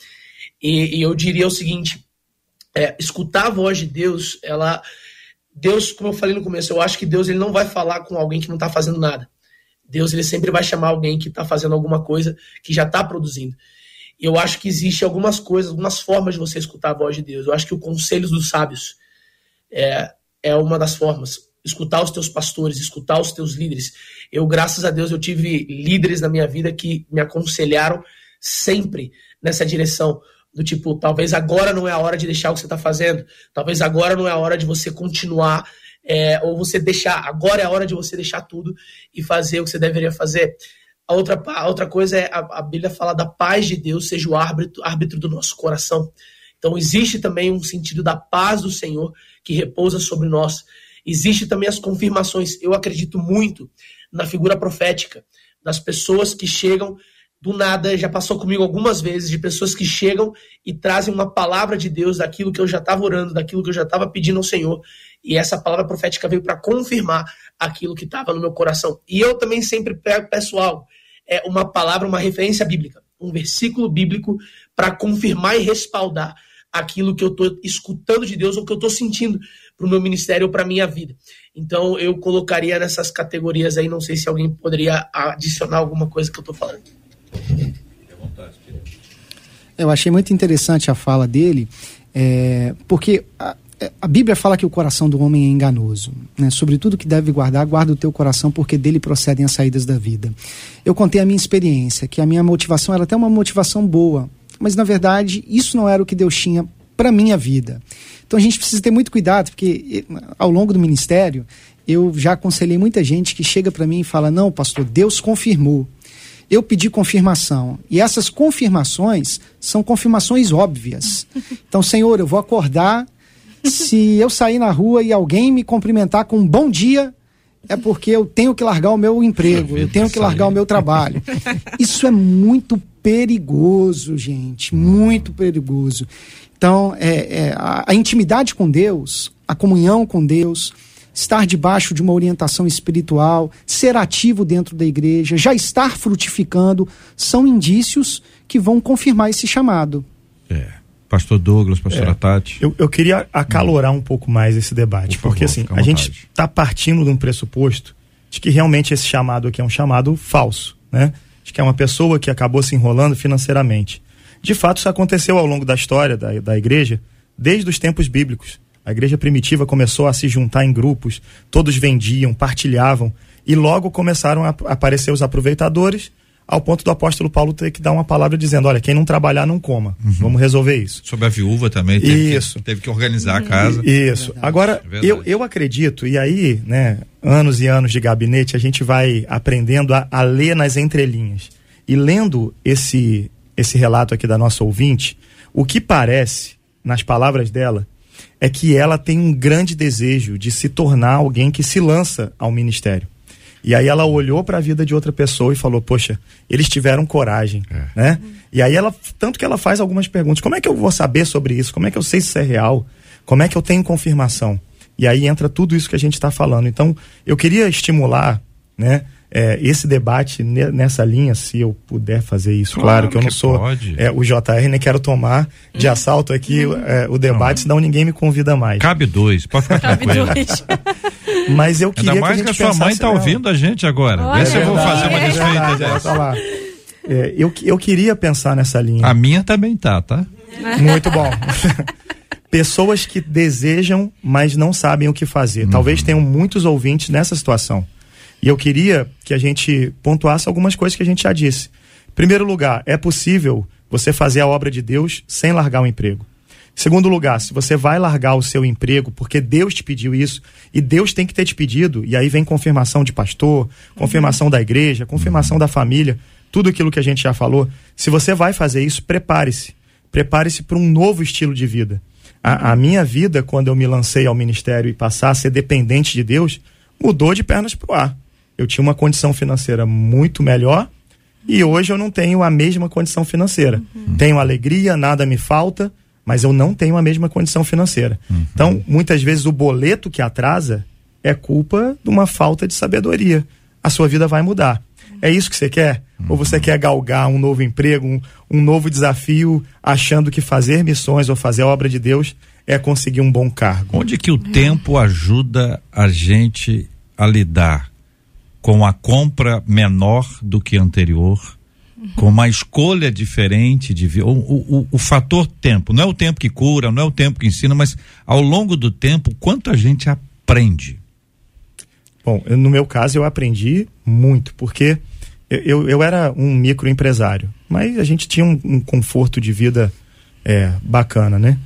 Speaker 4: E, e eu diria o seguinte: é, escutar a voz de Deus, ela. Deus, como eu falei no começo, eu acho que Deus ele não vai falar com alguém que não está fazendo nada. Deus ele sempre vai chamar alguém que está fazendo alguma coisa, que já está produzindo. E eu acho que existe algumas coisas, algumas formas de você escutar a voz de Deus. Eu acho que o conselho dos sábios é, é uma das formas. Escutar os teus pastores, escutar os teus líderes. Eu, graças a Deus, eu tive líderes na minha vida que me aconselharam sempre nessa direção. Do tipo, talvez agora não é a hora de deixar o que você está fazendo. Talvez agora não é a hora de você continuar. é, ou você deixar. Agora é a hora de você deixar tudo e fazer o que você deveria fazer. A outra, a outra coisa é a, a Bíblia fala da paz de Deus seja o árbitro, árbitro do nosso coração. Então existe também um sentido da paz do Senhor que repousa sobre nós. Existe também as confirmações. Eu acredito muito na figura profética das pessoas que chegam do nada, já passou comigo algumas vezes, de pessoas que chegam e trazem uma palavra de Deus daquilo que eu já estava orando, daquilo que eu já estava pedindo ao Senhor. E essa palavra profética veio para confirmar aquilo que estava no meu coração. E eu também sempre pego, peço algo, é uma palavra, uma referência bíblica, um versículo bíblico para confirmar e respaldar aquilo que eu estou escutando de Deus ou que eu estou sentindo para o meu ministério ou para a minha vida. Então eu colocaria nessas categorias aí, não sei se alguém poderia adicionar alguma coisa que eu estou falando.
Speaker 2: Eu achei muito interessante a fala dele, é, porque a, a Bíblia fala que o coração do homem é enganoso. Né? Sobre tudo que deve guardar, guarda o teu coração, porque dele procedem as saídas da vida. Eu contei a minha experiência, que a minha motivação era até uma motivação boa, mas na verdade isso não era o que Deus tinha para minha vida. Então a gente precisa ter muito cuidado, porque ao longo do ministério eu já aconselhei muita gente que chega para mim e fala: Não, pastor, Deus confirmou. Eu pedi confirmação. E essas confirmações são confirmações óbvias. Então, Senhor, eu vou acordar. Se eu sair na rua e alguém me cumprimentar com um bom dia, é porque eu tenho que largar o meu emprego, eu tenho que largar o meu trabalho. Isso é muito perigoso, gente, muito perigoso. Então, é, é, a, a intimidade com Deus, a comunhão com Deus, estar debaixo de uma orientação espiritual, ser ativo dentro da igreja, já estar frutificando, são indícios que vão confirmar esse chamado.
Speaker 1: É. Pastor Douglas, pastora
Speaker 5: É.
Speaker 1: Tati.
Speaker 5: Eu, eu queria acalorar um pouco mais esse debate,
Speaker 1: Por favor,
Speaker 5: porque assim,
Speaker 1: fica à
Speaker 5: a gente está partindo de um pressuposto de que realmente esse chamado aqui é um chamado falso, né? De que é uma pessoa que acabou se enrolando financeiramente. De fato, isso aconteceu ao longo da história da, da igreja, desde os tempos bíblicos. A igreja primitiva começou a se juntar em grupos, todos vendiam, partilhavam, e logo começaram a a aparecer os aproveitadores, ao ponto do apóstolo Paulo ter que dar uma palavra dizendo: olha, quem não trabalhar não coma. Vamos resolver isso.
Speaker 1: Sobre a viúva também. Teve
Speaker 5: Isso.
Speaker 1: Que, teve que organizar a casa.
Speaker 5: Isso. Agora,
Speaker 1: É verdade.
Speaker 5: eu, eu acredito, e aí, né, anos e anos de gabinete, a gente vai aprendendo a, a ler nas entrelinhas. E lendo esse, esse relato aqui da nossa ouvinte, o que parece, nas palavras dela, é que ela tem um grande desejo de se tornar alguém que se lança ao ministério. E aí ela olhou para a vida de outra pessoa e falou: "Poxa, eles tiveram coragem",
Speaker 1: É.
Speaker 5: né? E aí ela tanto que ela faz algumas perguntas: "Como é que eu vou saber sobre isso? Como é que eu sei se isso é real? Como é que eu tenho confirmação?" E aí entra tudo isso que a gente está falando. Então, eu queria estimular, né, é, esse debate ne- nessa linha, se eu puder fazer isso. Claro,
Speaker 1: Claro
Speaker 5: que eu não
Speaker 1: que
Speaker 5: sou é, o JR, nem quero tomar de assalto aqui é, o debate, senão ninguém me convida mais.
Speaker 1: Cabe dois, pode ficar
Speaker 3: Cabe
Speaker 1: tranquilo.
Speaker 3: dois.
Speaker 5: Mas eu queria
Speaker 1: Ainda mais
Speaker 5: que
Speaker 1: que
Speaker 5: a
Speaker 1: a
Speaker 5: gente
Speaker 1: sua mãe tá
Speaker 5: nela.
Speaker 1: ouvindo a gente agora.
Speaker 3: Olha,
Speaker 1: Vê se eu vou
Speaker 3: é
Speaker 1: fazer uma
Speaker 3: verdade.
Speaker 1: desfeita dessa.
Speaker 5: lá. É, eu, eu queria pensar nessa linha.
Speaker 1: A minha também tá, tá?
Speaker 5: Muito bom. Pessoas que desejam, mas não sabem o que fazer. Talvez tenham muitos ouvintes nessa situação. E eu queria que a gente pontuasse algumas coisas que a gente já disse. Em primeiro lugar, é possível você fazer a obra de Deus sem largar o emprego. Segundo lugar, se você vai largar o seu emprego porque Deus te pediu isso, e Deus tem que ter te pedido, e aí vem confirmação de pastor, confirmação da igreja, confirmação da família, tudo aquilo que a gente já falou. Se você vai fazer isso, prepare-se. Prepare-se para um novo estilo de vida. A, a minha vida, quando eu me lancei ao ministério e passar a ser dependente de Deus, mudou de pernas pro ar. Eu tinha uma condição financeira muito melhor e hoje eu não tenho a mesma condição financeira. Tenho alegria, nada me falta, mas eu não tenho a mesma condição financeira. Então, muitas vezes o boleto que atrasa é culpa de uma falta de sabedoria. A sua vida vai mudar. É isso que você quer? Ou você quer galgar um novo emprego, um, um novo desafio, achando que fazer missões ou fazer a obra de Deus é conseguir um bom cargo?
Speaker 1: Onde que o tempo ajuda a gente a lidar com a compra menor do que anterior, com uma escolha diferente de o, o, o, fator tempo, não é o tempo que cura, não é o tempo que ensina, mas ao longo do tempo, quanto a gente aprende.
Speaker 5: Bom, no meu caso eu aprendi muito, porque eu, eu, eu era um microempresário, mas a gente tinha um, um conforto de vida é, bacana, né?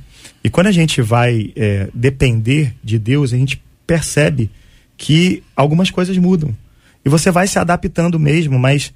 Speaker 5: E quando a gente vai é, depender de Deus, a gente percebe que algumas coisas mudam. E você vai se adaptando mesmo, mas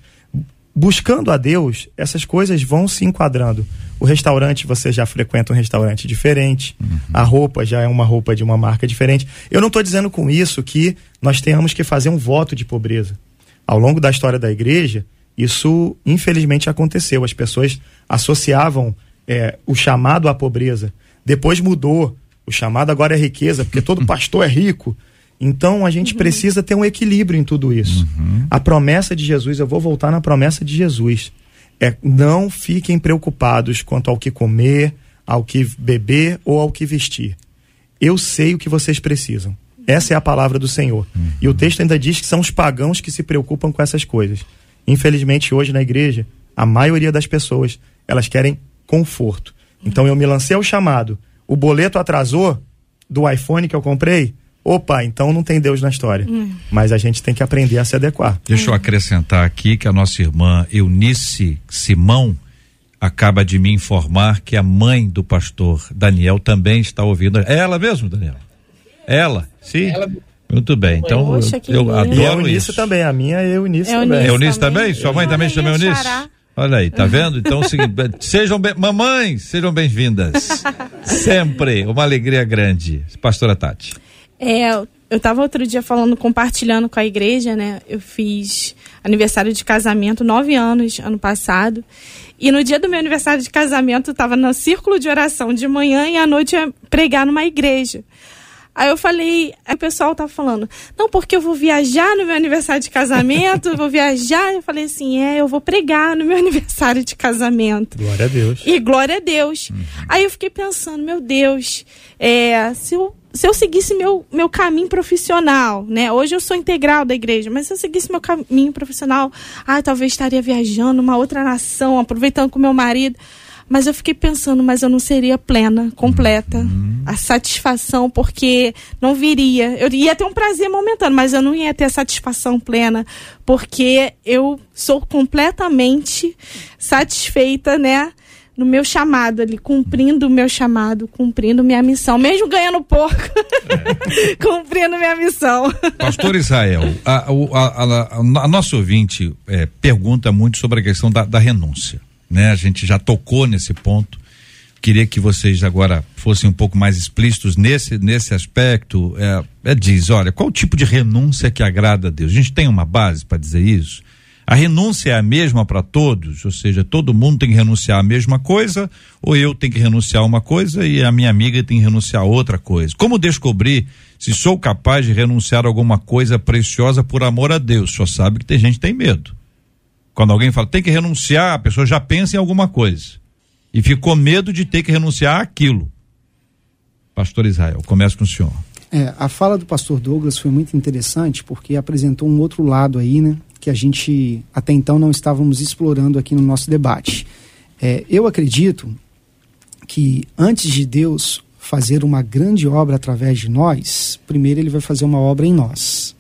Speaker 5: buscando a Deus, essas coisas vão se enquadrando. O restaurante, você já frequenta um restaurante diferente, a roupa já é uma roupa de uma marca diferente. Eu não estou dizendo com isso que nós tenhamos que fazer um voto de pobreza. Ao longo da história da igreja, isso infelizmente aconteceu. As pessoas associavam é, o chamado à pobreza. Depois mudou. O chamado agora é riqueza, porque todo pastor é rico. Então a gente precisa ter um equilíbrio em tudo isso. A promessa de Jesus, eu vou voltar na promessa de Jesus. É não fiquem preocupados quanto ao que comer, ao que beber ou ao que vestir. Eu sei o que vocês precisam. Essa é a palavra do Senhor. E o texto ainda diz que são os pagãos que se preocupam com essas coisas. Infelizmente, hoje na igreja, a maioria das pessoas, elas querem conforto. Então eu me lancei ao chamado. O boleto atrasou do iPhone que eu comprei. Opa, então não tem Deus na história. Mas a gente tem que aprender a se adequar.
Speaker 1: Deixa eu acrescentar aqui que a nossa irmã Eunice Simão acaba de me informar que a mãe do pastor Daniel também está ouvindo. É ela mesmo, Daniel? Ela? Sim?
Speaker 4: Ela-
Speaker 1: Muito bem. Então,
Speaker 3: Poxa,
Speaker 1: eu, eu
Speaker 3: lindo.
Speaker 5: E a
Speaker 1: adoro
Speaker 5: Eunice
Speaker 1: isso.
Speaker 5: também, a minha é Eunice
Speaker 3: É
Speaker 5: também.
Speaker 1: É Eunice
Speaker 3: também.
Speaker 1: também? Sua mãe também
Speaker 3: Olha
Speaker 1: chama Eunice?
Speaker 3: xará.
Speaker 1: Olha aí, tá vendo? Então, é o seguinte, sejam bem, mamães, sejam bem-vindas. Sempre, uma alegria grande. Pastora Tati.
Speaker 3: É, eu estava outro dia falando, compartilhando com a igreja, né? Eu fiz aniversário de casamento, nove anos, ano passado. E no dia do meu aniversário de casamento, eu estava no círculo de oração de manhã e à noite ia pregar numa igreja. Aí eu falei, aí o pessoal tava falando, não, porque eu vou viajar no meu aniversário de casamento, eu vou viajar. Eu falei assim, é, eu vou pregar no meu aniversário de casamento.
Speaker 5: Glória a Deus.
Speaker 3: E glória a Deus. Aí eu fiquei pensando, meu Deus, é, se, eu, se eu seguisse meu, meu caminho profissional, né? Hoje eu sou integral da igreja, mas se eu seguisse meu caminho profissional, ah, talvez estaria viajando numa outra nação, aproveitando com meu marido. Mas eu fiquei pensando, mas eu não seria plena, completa. A satisfação, porque não viria. Eu ia ter um prazer momentâneo, mas eu não ia ter a satisfação plena, porque eu sou completamente satisfeita, né? No meu chamado ali, cumprindo o meu chamado, cumprindo minha missão, mesmo ganhando pouco, cumprindo minha missão.
Speaker 1: Pastor Israel, a, a, a, a, nossa ouvinte eh, pergunta muito sobre a questão da, da renúncia. Né? A gente já tocou nesse ponto. Queria que vocês agora fossem um pouco mais explícitos nesse, nesse aspecto. É, é, diz, olha, qual o tipo de renúncia que agrada a Deus? A gente tem uma base para dizer isso? A renúncia é a mesma para todos, ou seja, todo mundo tem que renunciar à mesma coisa, ou eu tenho que renunciar a uma coisa e a minha amiga tem que renunciar a outra coisa. Como descobrir se sou capaz de renunciar a alguma coisa preciosa por amor a Deus? Só sabe que tem gente que tem medo. Quando alguém fala tem que renunciar, a pessoa já pensa em alguma coisa e ficou medo de ter que renunciar àquilo. Pastor Israel, começa com o senhor.
Speaker 2: É, a fala do pastor Douglas foi muito interessante porque apresentou um outro lado aí, né? Que a gente até então não estávamos explorando aqui no nosso debate. É, eu acredito que antes de Deus fazer uma grande obra através de nós, primeiro ele vai fazer uma obra em nós.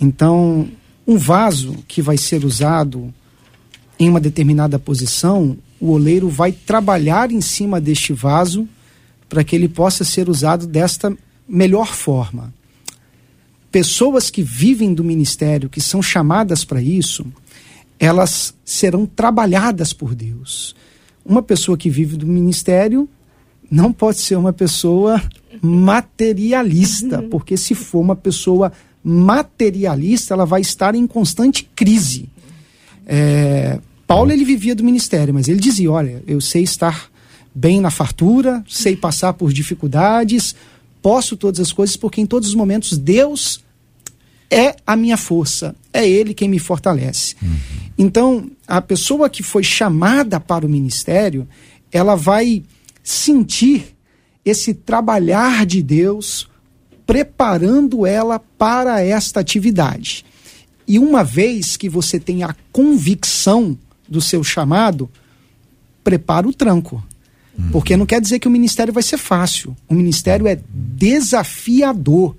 Speaker 2: Então, um vaso que vai ser usado em uma determinada posição, o oleiro vai trabalhar em cima deste vaso para que ele possa ser usado desta melhor forma. Pessoas que vivem do ministério, que são chamadas para isso, elas serão trabalhadas por Deus. Uma pessoa que vive do ministério não pode ser uma pessoa materialista, porque se for uma pessoa materialista, ela vai estar em constante crise. É, Paulo ele vivia do ministério, mas ele dizia: olha, eu sei estar bem na fartura, sei passar por dificuldades, posso todas as coisas, porque em todos os momentos Deus é a minha força, é Ele quem me fortalece. Então, a pessoa que foi chamada para o ministério, ela vai sentir esse trabalhar de Deus preparando ela para esta atividade. E uma vez que você tem a convicção do seu chamado, prepara o tranco. Porque não quer dizer que o ministério vai ser fácil. O ministério é desafiador.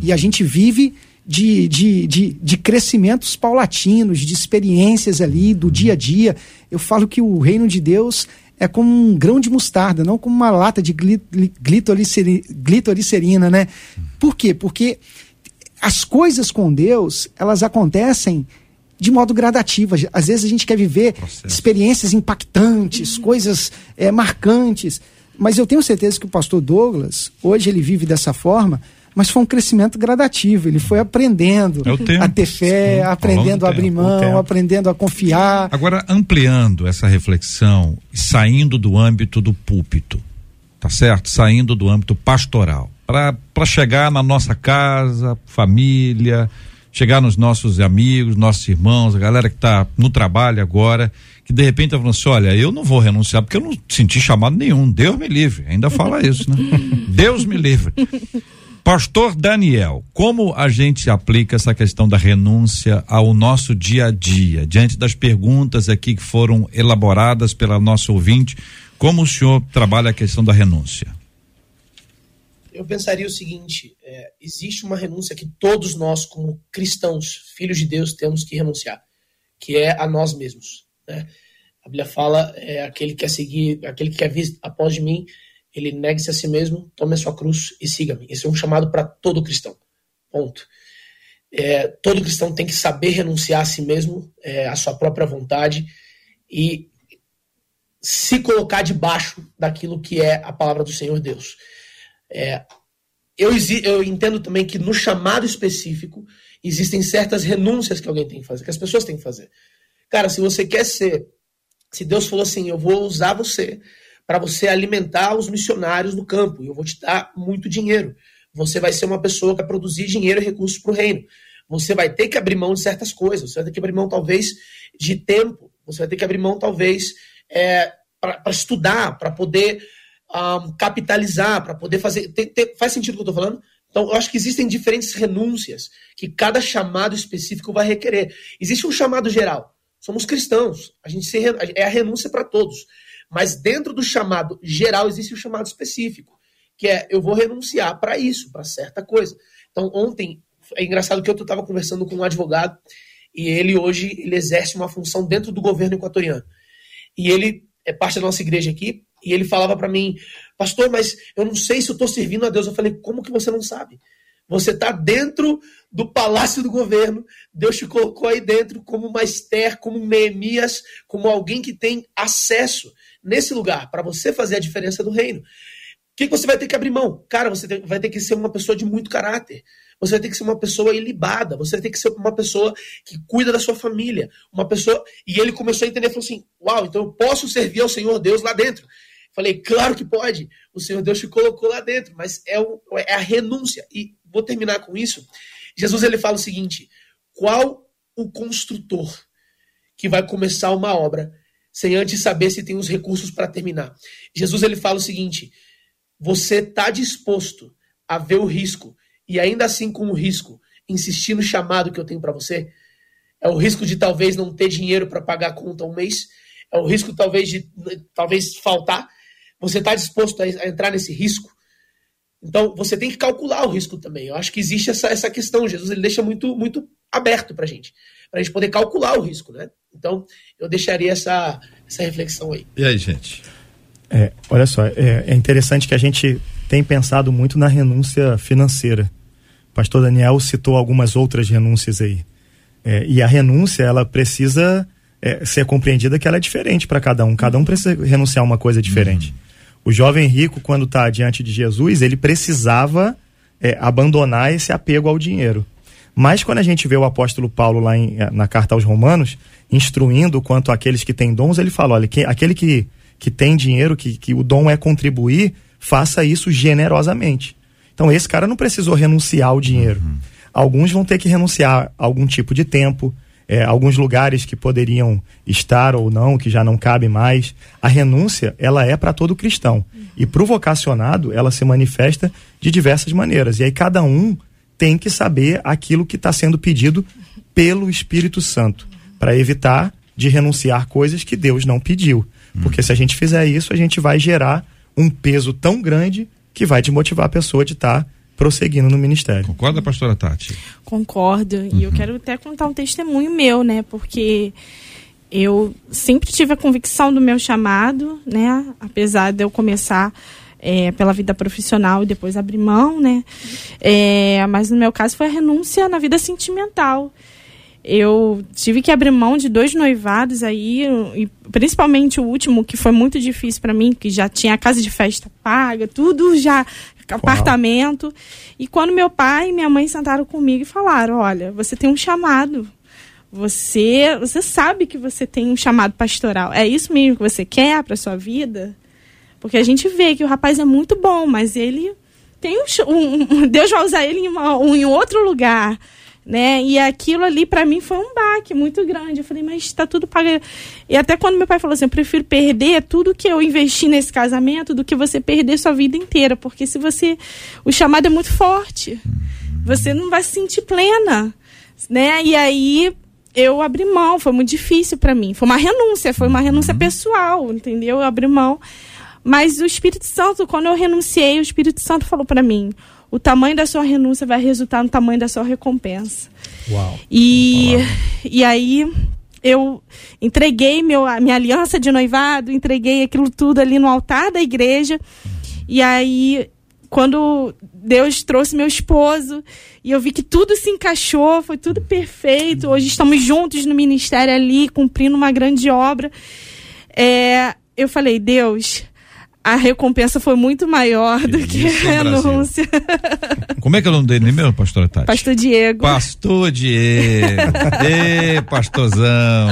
Speaker 2: E a gente vive de, de, de, de crescimentos paulatinos, de experiências ali do dia a dia. Eu falo que o reino de Deus é como um grão de mostarda, não como uma lata de gli- gli- glitoriceri- glitoricerina, né? Por quê? Porque as coisas com Deus, elas acontecem de modo gradativo. Às vezes a gente quer viver experiências impactantes, coisas eh, marcantes. Mas eu tenho certeza que o pastor Douglas, hoje ele vive dessa forma, mas foi um crescimento gradativo. Ele foi aprendendo
Speaker 1: É
Speaker 2: a ter fé,
Speaker 1: Sim,
Speaker 2: aprendendo a abrir
Speaker 1: tempo,
Speaker 2: mão, aprendendo a confiar.
Speaker 1: Agora, ampliando essa reflexão e saindo do âmbito do púlpito, tá certo? Saindo do âmbito pastoral, para chegar na nossa casa, família, chegar nos nossos amigos, nossos irmãos, a galera que está no trabalho agora, que de repente tá falando assim: olha, eu não vou renunciar porque eu não senti chamado nenhum. Deus me livre. Ainda fala isso, né? Deus me livre. Pastor Daniel, como a gente aplica essa questão da renúncia ao nosso dia a dia, diante das perguntas aqui que foram elaboradas pela nossa ouvinte, como o senhor trabalha a questão da renúncia?
Speaker 4: eu pensaria o seguinte: é, existe uma renúncia que todos nós, como cristãos, filhos de Deus, temos que renunciar, que é a nós mesmos. Né? A Bíblia fala: é, aquele que quer seguir, aquele que quer vir após de mim, ele negue-se a si mesmo, tome a sua cruz e siga-me. Esse é um chamado para todo cristão. Ponto. É, todo cristão tem que saber renunciar a si mesmo, é, sua própria vontade e se colocar debaixo daquilo que é a palavra do Senhor Deus. É, eu, eu entendo também que no chamado específico existem certas renúncias que alguém tem que fazer, que as pessoas têm que fazer. Cara, se você quer ser, se Deus falou assim, eu vou usar você para você alimentar os missionários no campo, eu vou te dar muito dinheiro. Você vai ser uma pessoa que vai produzir dinheiro e recursos para o reino. Você vai ter que abrir mão de certas coisas. Você vai ter que abrir mão, talvez, de tempo. Você vai ter que abrir mão, talvez, é, para estudar, para poder ah, capitalizar, para poder fazer. tem- tem- faz sentido o que eu estou falando? Então, eu acho que existem diferentes renúncias que cada chamado específico vai requerer. Existe um chamado geral. Somos cristãos. A gente se é a renúncia para todos. Mas dentro do chamado geral existe o chamado específico, que é eu vou renunciar para isso, para certa coisa. Então, ontem é engraçado que eu estava conversando com um advogado e ele hoje ele exerce uma função dentro do governo equatoriano. E ele é parte da nossa igreja aqui e ele falava para mim, pastor, mas eu não sei se eu estou servindo a Deus. Eu falei, como que você não sabe? Você está dentro do palácio do governo, Deus te colocou aí dentro como uma Esther, como um Neemias, como alguém que tem acesso nesse lugar para você fazer a diferença do reino. O que, você vai ter que abrir mão? Cara, você tem- vai ter que ser uma pessoa de muito caráter. Você vai ter que ser uma pessoa ilibada. Você vai ter que ser uma pessoa que cuida da sua família. Uma pessoa. E ele começou a entender, falou assim: Uau, então eu posso servir ao Senhor Deus lá dentro. Falei, claro que pode. O Senhor Deus te colocou lá dentro, mas é, o- é a renúncia. E vou terminar com isso. Jesus ele fala o seguinte: qual o construtor que vai começar uma obra sem antes saber se tem os recursos para terminar? Jesus ele fala o seguinte: você está disposto a ver o risco e ainda assim com o risco insistir no chamado que eu tenho para você? É o risco de talvez não ter dinheiro para pagar a conta um mês? É o risco talvez de talvez faltar? Você está disposto a entrar nesse risco? Então, você tem que calcular o risco também. Eu acho que existe essa, essa questão. Jesus ele deixa muito, muito aberto para gente, para a gente poder calcular o risco, né? Então, eu deixaria essa, essa reflexão aí.
Speaker 1: E aí, gente?
Speaker 5: É, olha só, é, é interessante que a gente tem pensado muito na renúncia financeira. O pastor Daniel citou algumas outras renúncias aí. É, e a renúncia, ela precisa é, ser compreendida que ela é diferente para cada um. Cada um precisa renunciar a uma coisa diferente. O jovem rico, quando está diante de Jesus, ele precisava é, abandonar esse apego ao dinheiro. Mas quando a gente vê o apóstolo Paulo lá em- na carta aos Romanos, instruindo quanto àqueles que têm dons, ele fala: olha, que, aquele que, que tem dinheiro, que, que o dom é contribuir, faça isso generosamente. Então esse cara não precisou renunciar ao dinheiro. Alguns vão ter que renunciar a algum tipo de tempo, é, alguns lugares que poderiam estar ou não, que já não cabe mais. A renúncia, ela é para todo cristão. E para o vocacionado, ela se manifesta de diversas maneiras. E aí cada um tem que saber aquilo que está sendo pedido pelo Espírito Santo, para evitar de renunciar coisas que Deus não pediu. Porque se a gente fizer isso, a gente vai gerar um peso tão grande que vai desmotivar a pessoa de estar prosseguindo no ministério.
Speaker 1: Concorda, pastora Tati?
Speaker 3: Concordo. E
Speaker 1: Uhum.
Speaker 3: eu quero até contar um testemunho meu, né? Porque eu sempre tive a convicção do meu chamado, né? Apesar de eu começar é, pela vida profissional e depois abrir mão, né? É, mas no meu caso foi a renúncia na vida sentimental. Eu tive que abrir mão de dois noivados aí, e principalmente o último, que foi muito difícil para mim, que já tinha a casa de festa paga, tudo já, apartamento. E quando meu pai e minha mãe sentaram comigo e falaram: Olha, você tem um chamado. Você, você sabe que você tem um chamado pastoral. É isso mesmo que você quer para sua vida? Porque a gente vê que o rapaz é muito bom, mas ele tem um, um- Deus vai usar ele em, uma- um- em outro lugar, né? E aquilo ali para mim foi um baque muito grande. Eu falei, mas está tudo pago. E até quando meu pai falou assim, eu prefiro perder tudo que eu investi nesse casamento do que você perder sua vida inteira, porque se você o chamado é muito forte, você não vai se sentir plena, né? E aí eu abri mão, foi muito difícil para mim. Foi uma renúncia, foi uma renúncia pessoal, entendeu? Eu abri mão. Mas o Espírito Santo, quando eu renunciei, o Espírito Santo falou para mim: o tamanho da sua renúncia vai resultar no tamanho da sua recompensa.
Speaker 5: Uau.
Speaker 3: E, e aí eu entreguei meu, a minha aliança de noivado, entreguei aquilo tudo ali no altar da igreja. E aí, quando Deus trouxe meu esposo, e eu vi que tudo se encaixou, foi tudo perfeito. Hoje estamos juntos no ministério ali, cumprindo uma grande obra. É, eu falei, Deus, a recompensa foi muito maior do que
Speaker 1: Isso,
Speaker 3: a
Speaker 1: Brasil.
Speaker 3: renúncia.
Speaker 1: Como é que é o nome dele mesmo, pastora Tati?
Speaker 3: Pastor Diego.
Speaker 1: Pastor Diego. Ê, pastorzão.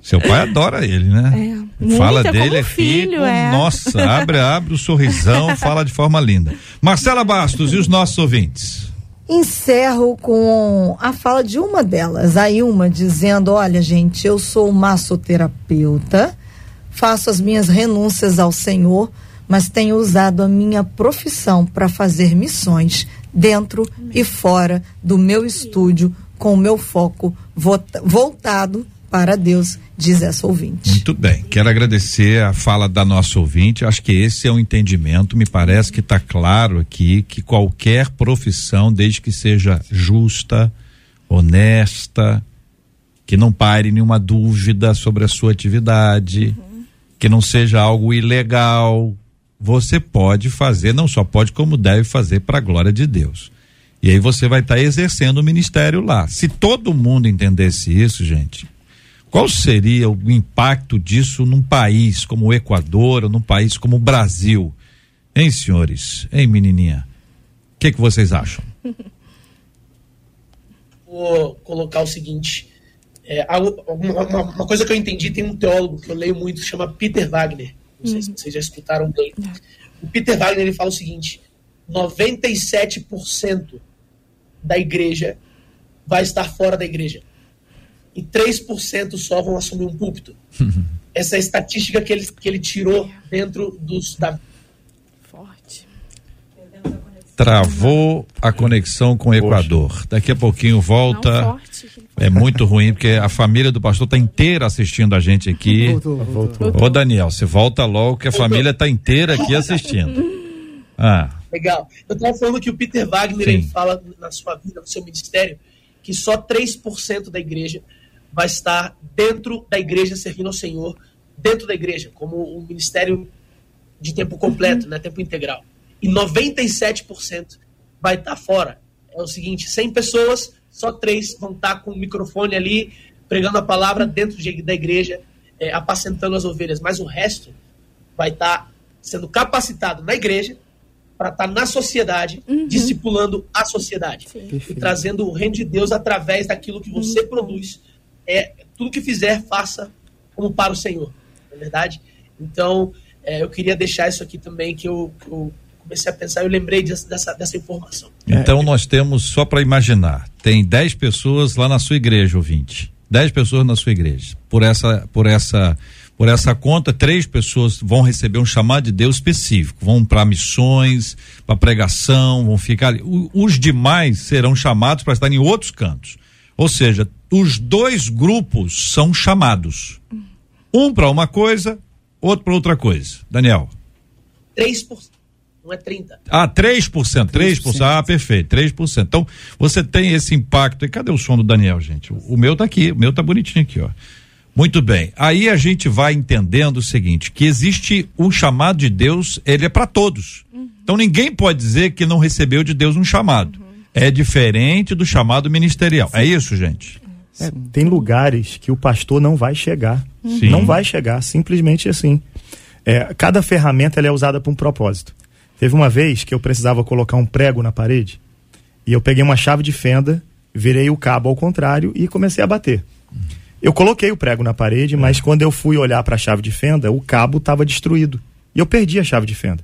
Speaker 1: Seu pai adora ele, né?
Speaker 3: É, muito,
Speaker 1: fala
Speaker 3: é
Speaker 1: dele
Speaker 3: como
Speaker 1: aqui.
Speaker 3: filho, é.
Speaker 1: Nossa, abre, abre o sorrisão, fala de forma linda. Marcela Bastos e os nossos ouvintes.
Speaker 6: Encerro com a fala de uma delas, a Ilma, dizendo: Olha, gente, eu sou massoterapeuta, faço as minhas renúncias ao Senhor, mas tenho usado a minha profissão para fazer missões dentro e fora do meu estúdio, com o meu foco voltado para Deus, diz essa ouvinte.
Speaker 1: Muito bem, quero agradecer a fala da nossa ouvinte. Acho que esse é um entendimento. Me parece que está claro aqui que qualquer profissão, desde que seja justa, honesta, que não pare nenhuma dúvida sobre a sua atividade, que não seja algo ilegal, você pode fazer, não só pode, como deve fazer para a glória de Deus. E aí você vai estar exercendo o ministério lá. Se todo mundo entendesse isso, gente, qual seria o impacto disso num país como o Equador, ou num país como o Brasil? Hein, senhores? Hein, menininha? O que, que vocês acham?
Speaker 4: vou colocar o seguinte. É, uma, uma- uma coisa que eu entendi, tem um teólogo que eu leio muito, que chama Peter Wagner. Não sei se vocês já escutaram dele. O Peter Wagner ele fala o seguinte: 97% da igreja vai estar fora da igreja. E 3% só vão assumir um púlpito. Essa é a estatística que ele, que ele tirou dentro dos, da,
Speaker 3: Forte.
Speaker 1: Travou a conexão com o Equador. Daqui a pouquinho
Speaker 3: Não,
Speaker 1: volta.
Speaker 3: forte.
Speaker 1: É muito ruim, porque a família do pastor está inteira assistindo a gente aqui.
Speaker 2: Voltou, voltou.
Speaker 1: Ô, Daniel, você volta logo que a família está inteira aqui assistindo. Ah,
Speaker 4: Legal. Eu estava falando que o Peter Wagner fala na sua vida, no seu ministério, que só 3% da igreja vai estar dentro da igreja servindo ao Senhor, dentro da igreja, como o ministério de tempo completo, né, tempo integral. E 97% vai estar fora. É o seguinte, 100 pessoas, só três vão estar com o microfone ali, pregando a palavra dentro de- da igreja, é, apacentando as ovelhas. Mas o resto vai estar sendo capacitado na igreja para estar na sociedade, discipulando a sociedade. E trazendo o reino de Deus através daquilo que você produz. É, tudo que fizer, faça como para o Senhor. Não é verdade? Então, é, eu queria deixar isso aqui também, que eu, que eu comecei a pensar, eu lembrei dessa, dessa, dessa informação.
Speaker 1: Então nós temos, só para imaginar, tem 10 pessoas lá na sua igreja, ouvinte. 10 pessoas na sua igreja. Por essa, por essa, por essa conta, três pessoas vão receber um chamado de Deus específico. Vão para missões, para pregação, vão ficar ali. Os demais serão chamados para estar em outros cantos. Ou seja, os dois grupos são chamados. Um para uma coisa, outro para outra coisa. Daniel.
Speaker 4: 3%, não é 30%.
Speaker 1: Ah, 3%, 3%. Ah, perfeito, 3%. Então, você tem esse impacto. E cadê o som do Daniel, gente? O, o meu tá aqui, o meu tá bonitinho aqui, ó. Muito bem. Aí a gente vai entendendo o seguinte, que existe um chamado de Deus, ele é para todos. Então ninguém pode dizer que não recebeu de Deus um chamado. É diferente do chamado ministerial. É isso, gente?
Speaker 5: É, tem lugares que o pastor não vai chegar.
Speaker 1: Sim.
Speaker 5: Não vai chegar, simplesmente assim. É, cada ferramenta ela é usada para um propósito. Teve uma vez que eu precisava colocar um prego na parede e eu peguei uma chave de fenda, virei o cabo ao contrário e comecei a bater. Eu coloquei o prego na parede, mas quando eu fui olhar para a chave de fenda, o cabo estava destruído e eu perdi a chave de fenda.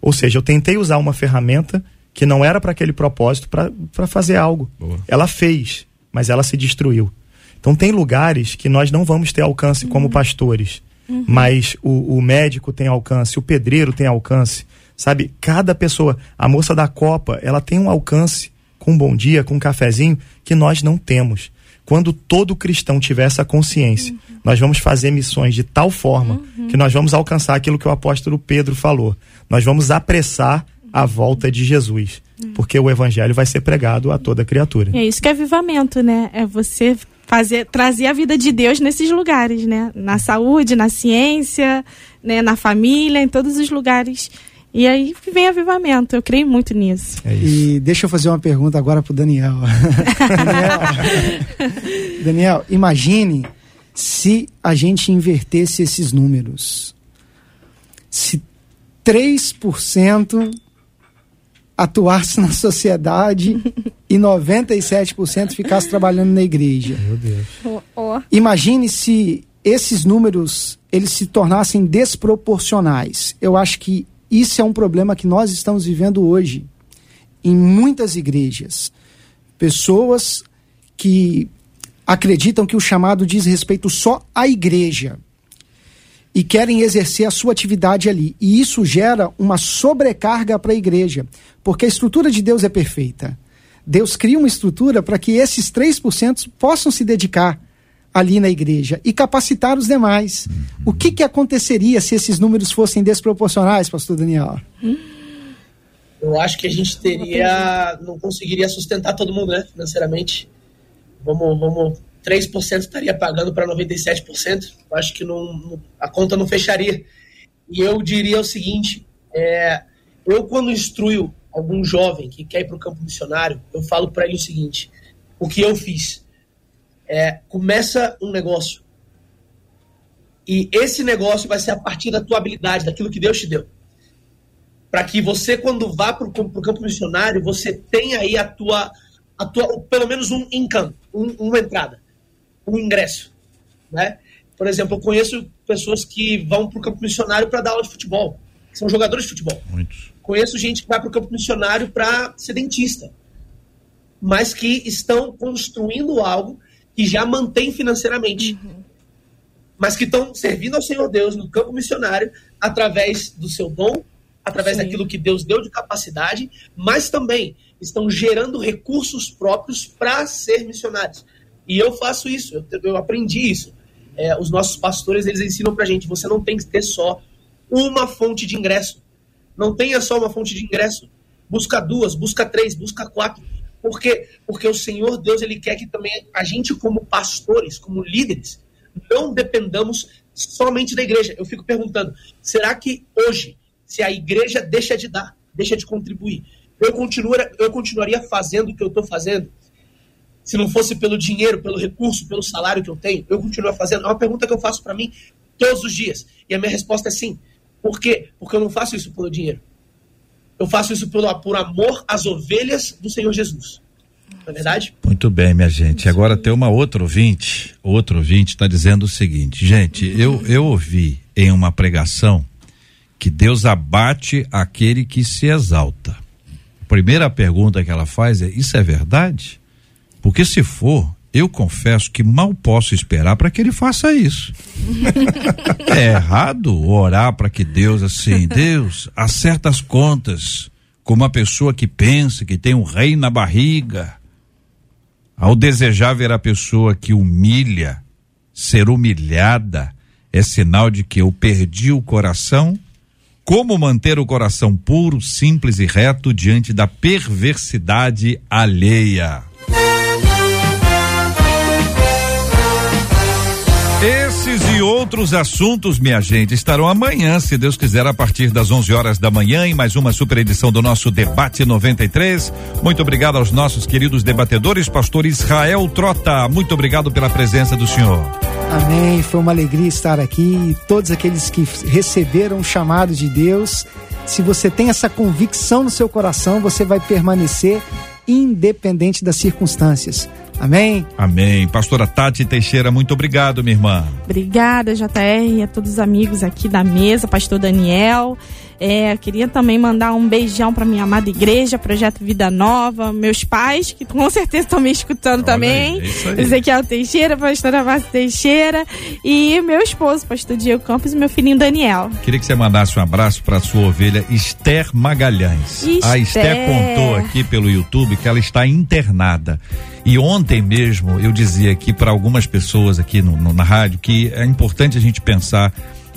Speaker 5: Ou seja, eu tentei usar uma ferramenta que não era para aquele propósito para fazer algo.
Speaker 1: Boa.
Speaker 5: Ela fez, mas ela se destruiu. Então tem lugares que nós não vamos ter alcance como pastores, mas o, o médico tem alcance, o pedreiro tem alcance, sabe? Cada pessoa, a moça da Copa, ela tem um alcance com um bom dia, com um cafezinho que nós não temos. Quando todo cristão tiver essa consciência, nós vamos fazer missões de tal forma que nós vamos alcançar aquilo que o apóstolo Pedro falou. Nós vamos apressar a volta de Jesus, porque o evangelho vai ser pregado a toda criatura.
Speaker 3: E é isso que é avivamento, né? É você fazer, trazer a vida de Deus nesses lugares, né? Na saúde, na ciência, né? na família, em todos os lugares. E aí vem avivamento. Eu creio muito nisso.
Speaker 5: É.
Speaker 2: E deixa eu fazer uma pergunta agora pro Daniel. Daniel, Daniel, imagine se a gente invertesse esses números. Se 3% atuasse na sociedade e 97% ficasse trabalhando na igreja.
Speaker 5: Meu Deus.
Speaker 2: Imagine se esses números eles se tornassem desproporcionais. Eu acho que isso é um problema que nós estamos vivendo hoje em muitas igrejas. Pessoas que acreditam que o chamado diz respeito só à igreja e querem exercer a sua atividade ali. E isso gera uma sobrecarga para a igreja, porque a estrutura de Deus é perfeita. Deus cria uma estrutura para que esses 3% possam se dedicar ali na igreja e capacitar os demais. O que, que aconteceria se esses números fossem desproporcionais, pastor Daniel?
Speaker 4: Eu acho que a gente teria. não conseguiria sustentar todo mundo, né? Financeiramente. Vamos. vamos 3% estaria pagando para 97%. Eu acho que não, a conta não fecharia. E eu diria o seguinte: é, eu, quando instruio algum jovem que quer ir para o campo missionário, eu falo para ele o seguinte: o que eu fiz? É, começa um negócio. E esse negócio vai ser a partir da tua habilidade, daquilo que Deus te deu para que você, quando vá para o campo missionário, você tenha aí a tua, a tua pelo menos um income, um- uma entrada, um ingresso. Né? Por exemplo, eu conheço pessoas que vão para o campo missionário para dar aula de futebol, são jogadores de futebol.
Speaker 1: Muitos.
Speaker 4: Conheço gente que vai para o campo missionário para ser dentista, mas que estão construindo algo que já mantém financeiramente, mas que estão servindo ao Senhor Deus no campo missionário através do seu dom, através
Speaker 3: Sim.
Speaker 4: daquilo que Deus deu de capacidade, mas também estão gerando recursos próprios para ser missionários. E eu faço isso, eu, eu aprendi isso. É, os nossos pastores eles ensinam para gente: você não tem que ter só uma fonte de ingresso. Não tenha só uma fonte de ingresso. Busca duas, busca três, busca quatro. Por quê? Porque o Senhor Deus ele quer que também a gente, como pastores, como líderes, não dependamos somente da igreja. Eu fico perguntando: será que hoje se a igreja deixa de dar, deixa de contribuir. Eu, continuaria, eu continuaria fazendo o que eu estou fazendo? Se não fosse pelo dinheiro, pelo recurso, pelo salário que eu tenho, eu continuaria fazendo? É uma pergunta que eu faço para mim todos os dias. E a minha resposta é sim. Por quê? Porque eu não faço isso pelo dinheiro. Eu faço isso por, por amor às ovelhas do Senhor Jesus. Não é verdade?
Speaker 1: Muito bem, minha gente. Agora tem uma outra ouvinte. Outro ouvinte está dizendo o seguinte: gente, eu, eu ouvi em uma pregação que Deus abate aquele que se exalta. A primeira pergunta que ela faz é: isso é verdade? Porque se for, eu confesso que mal posso esperar para que ele faça isso. é errado orar para que Deus, assim, Deus, acerta as contas, como uma pessoa que pensa que tem um rei na barriga. Ao desejar ver a pessoa que humilha, ser humilhada, é sinal de que eu perdi o coração? Como manter o coração puro, simples e reto diante da perversidade alheia? E outros assuntos, minha gente, estarão amanhã, se Deus quiser, a partir das 11 horas da manhã, em mais uma super edição do nosso Debate 93. Muito obrigado aos nossos queridos debatedores, pastor Israel Trota. Muito obrigado pela presença do senhor.
Speaker 2: Amém. Foi uma alegria estar aqui. Todos aqueles que receberam o chamado de Deus, se você tem essa convicção no seu coração, você vai permanecer independente das circunstâncias. Amém?
Speaker 1: Amém. Pastora Tati Teixeira, muito obrigado, minha irmã.
Speaker 3: Obrigada, JR, e a todos os amigos aqui da mesa, pastor Daniel. É, queria também mandar um beijão para minha amada igreja, Projeto Vida Nova, meus pais, que com certeza estão me escutando
Speaker 1: Olha
Speaker 3: também.
Speaker 1: aí, é.
Speaker 3: Ezequiel Teixeira, pastora Márcia Teixeira, e meu esposo, pastor Diego Campos, e meu filhinho Daniel.
Speaker 1: Queria que você mandasse um abraço para sua ovelha Esther Magalhães. A Esther
Speaker 3: Esther.
Speaker 1: contou aqui pelo YouTube que ela está internada. E ontem mesmo eu dizia aqui para algumas pessoas aqui no- no- na rádio que é importante a gente pensar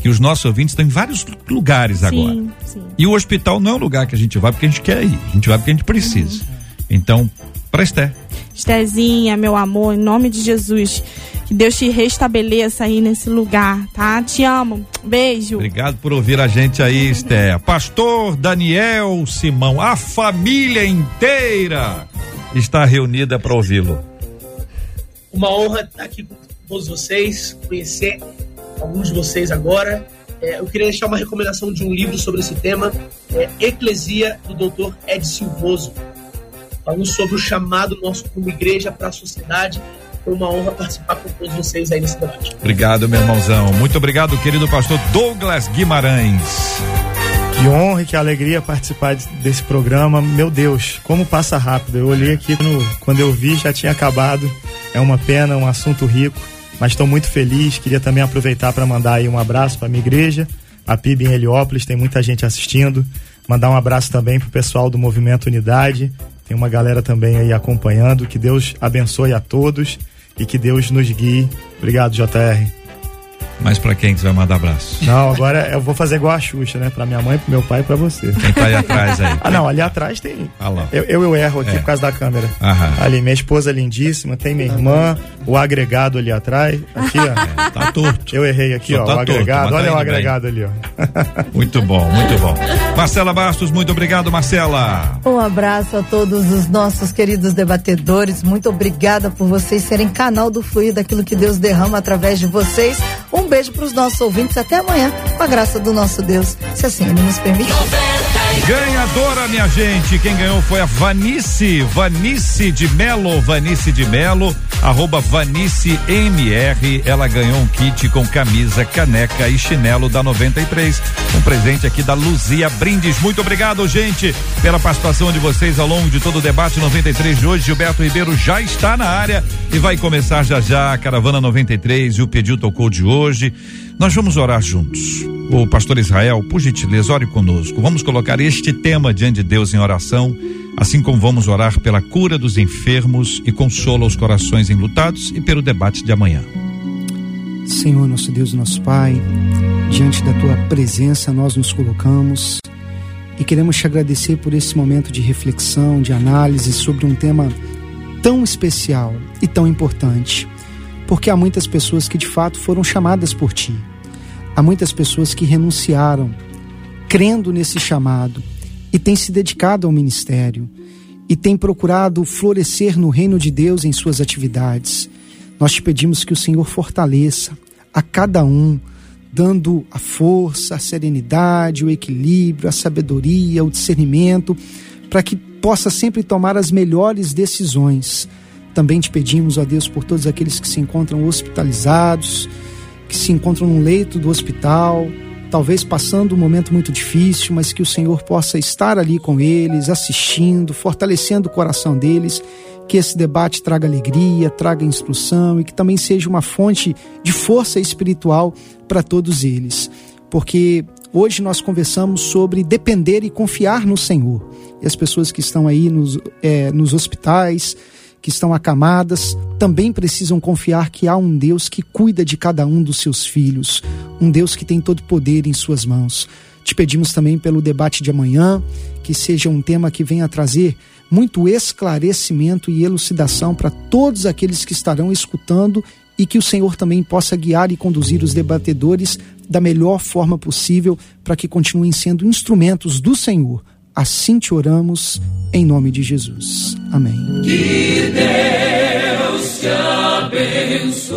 Speaker 1: que os nossos ouvintes estão em vários lugares agora.
Speaker 3: Sim, sim.
Speaker 1: E o hospital não é um lugar que a gente vai porque a gente quer ir, a gente vai porque a gente precisa.
Speaker 3: Uhum.
Speaker 1: Então, para Esther.
Speaker 3: Estherzinha, meu amor, em nome de Jesus, que Deus te restabeleça aí nesse lugar, tá? Te amo. Beijo.
Speaker 1: Obrigado por ouvir a gente aí, Esther. Pastor Daniel Simão, a família inteira está reunida para ouvi-lo.
Speaker 4: Uma honra estar aqui com todos vocês, conhecer alguns de vocês agora. É, eu queria deixar uma recomendação de um livro sobre esse tema, é Eclesia, do Dr. Ed Silvoso, falando sobre o chamado nosso como igreja para a sociedade. Foi uma honra participar com todos vocês aí nesse debate.
Speaker 1: Obrigado, meu irmãozão. Muito obrigado, querido pastor Douglas Guimarães.
Speaker 5: Que honra e que alegria participar de- desse programa. Meu Deus, como passa rápido. Eu olhei aqui, no- quando eu vi, já tinha acabado. É uma pena, um assunto rico, mas estou muito feliz. Queria também aproveitar para mandar aí um abraço para minha igreja, a PIB em Heliópolis, tem muita gente assistindo. Mandar um abraço também pro pessoal do Movimento Unidade. Tem uma galera também aí acompanhando. Que Deus abençoe a todos e que Deus nos guie. Obrigado, JR.
Speaker 1: Mas para quem que você vai mandar abraço?
Speaker 5: Não, agora eu vou fazer igual a Xuxa, né? Pra minha mãe, pro meu pai e pra você.
Speaker 1: Quem tá aí atrás aí?
Speaker 5: Ah, não, ali atrás tem.
Speaker 1: Ah lá.
Speaker 5: Eu, eu, eu erro aqui
Speaker 1: É.
Speaker 5: por causa da câmera.
Speaker 1: Aham.
Speaker 5: Ali, minha esposa lindíssima, tem minha irmã, o agregado ali atrás. Aqui, ó.
Speaker 1: Tá torto.
Speaker 5: Eu errei aqui,
Speaker 1: Só
Speaker 5: ó.
Speaker 1: tá
Speaker 5: o
Speaker 1: torto,
Speaker 5: agregado.
Speaker 1: mas tá
Speaker 5: Olha o
Speaker 1: indo bem.
Speaker 5: agregado ali, ó.
Speaker 1: Muito bom, muito bom. Marcela Bastos, muito obrigado, Marcela.
Speaker 6: Um abraço a todos os nossos queridos debatedores. Muito obrigada por vocês serem canal do fluir daquilo que Deus derrama através de vocês. Um beijo para os nossos ouvintes. Até amanhã, com a graça do nosso Deus, se assim Ele nos permitir.
Speaker 1: Ganhadora, minha gente. Quem ganhou foi a Vanice, Vanice de Melo, Vanice de Melo, arroba Vanice MR. Ela ganhou um kit com camisa, caneca e chinelo da 93. Um presente aqui da Luzia Brindes. Muito obrigado, gente, pela participação de vocês ao longo de todo o debate 93 de hoje. Gilberto Ribeiro já está na área e vai começar já já a Caravana 93 e o Pediu Tocou de hoje. Nós vamos orar juntos. O pastor Israel, por gentileza, ore conosco. Vamos colocar este tema diante de Deus em oração, assim como vamos orar pela cura dos enfermos e consola os corações enlutados e pelo debate de amanhã.
Speaker 2: Senhor, nosso Deus nosso Pai, diante da tua presença nós nos colocamos e queremos te agradecer por esse momento de reflexão, de análise sobre um tema tão especial e tão importante, porque há muitas pessoas que de fato foram chamadas por ti. Há muitas pessoas que renunciaram, crendo nesse chamado e tem se dedicado ao ministério e tem procurado florescer no reino de Deus em suas atividades. Nós te pedimos que o Senhor fortaleça a cada um, dando a força, a serenidade, o equilíbrio, a sabedoria, o discernimento, para que possa sempre tomar as melhores decisões. Também te pedimos, ó Deus, por todos aqueles que se encontram hospitalizados, que se encontram no leito do hospital, talvez passando um momento muito difícil, mas que o Senhor possa estar ali com eles, assistindo, fortalecendo o coração deles, que esse debate traga alegria, traga instrução e que também seja uma fonte de força espiritual para todos eles. Porque hoje nós conversamos sobre depender e confiar no Senhor. E as pessoas que estão aí nos, é, nos hospitais, que estão acamadas, também precisam confiar que há um Deus que cuida de cada um dos seus filhos, um Deus que tem todo poder em suas mãos. Te pedimos também pelo debate de amanhã, que seja um tema que venha trazer muito esclarecimento e elucidação para todos aqueles que estarão escutando e que o Senhor também possa guiar e conduzir os debatedores da melhor forma possível para que continuem sendo instrumentos do Senhor. Assim te oramos, em nome de Jesus. Amém.
Speaker 7: Que Deus te abençoe.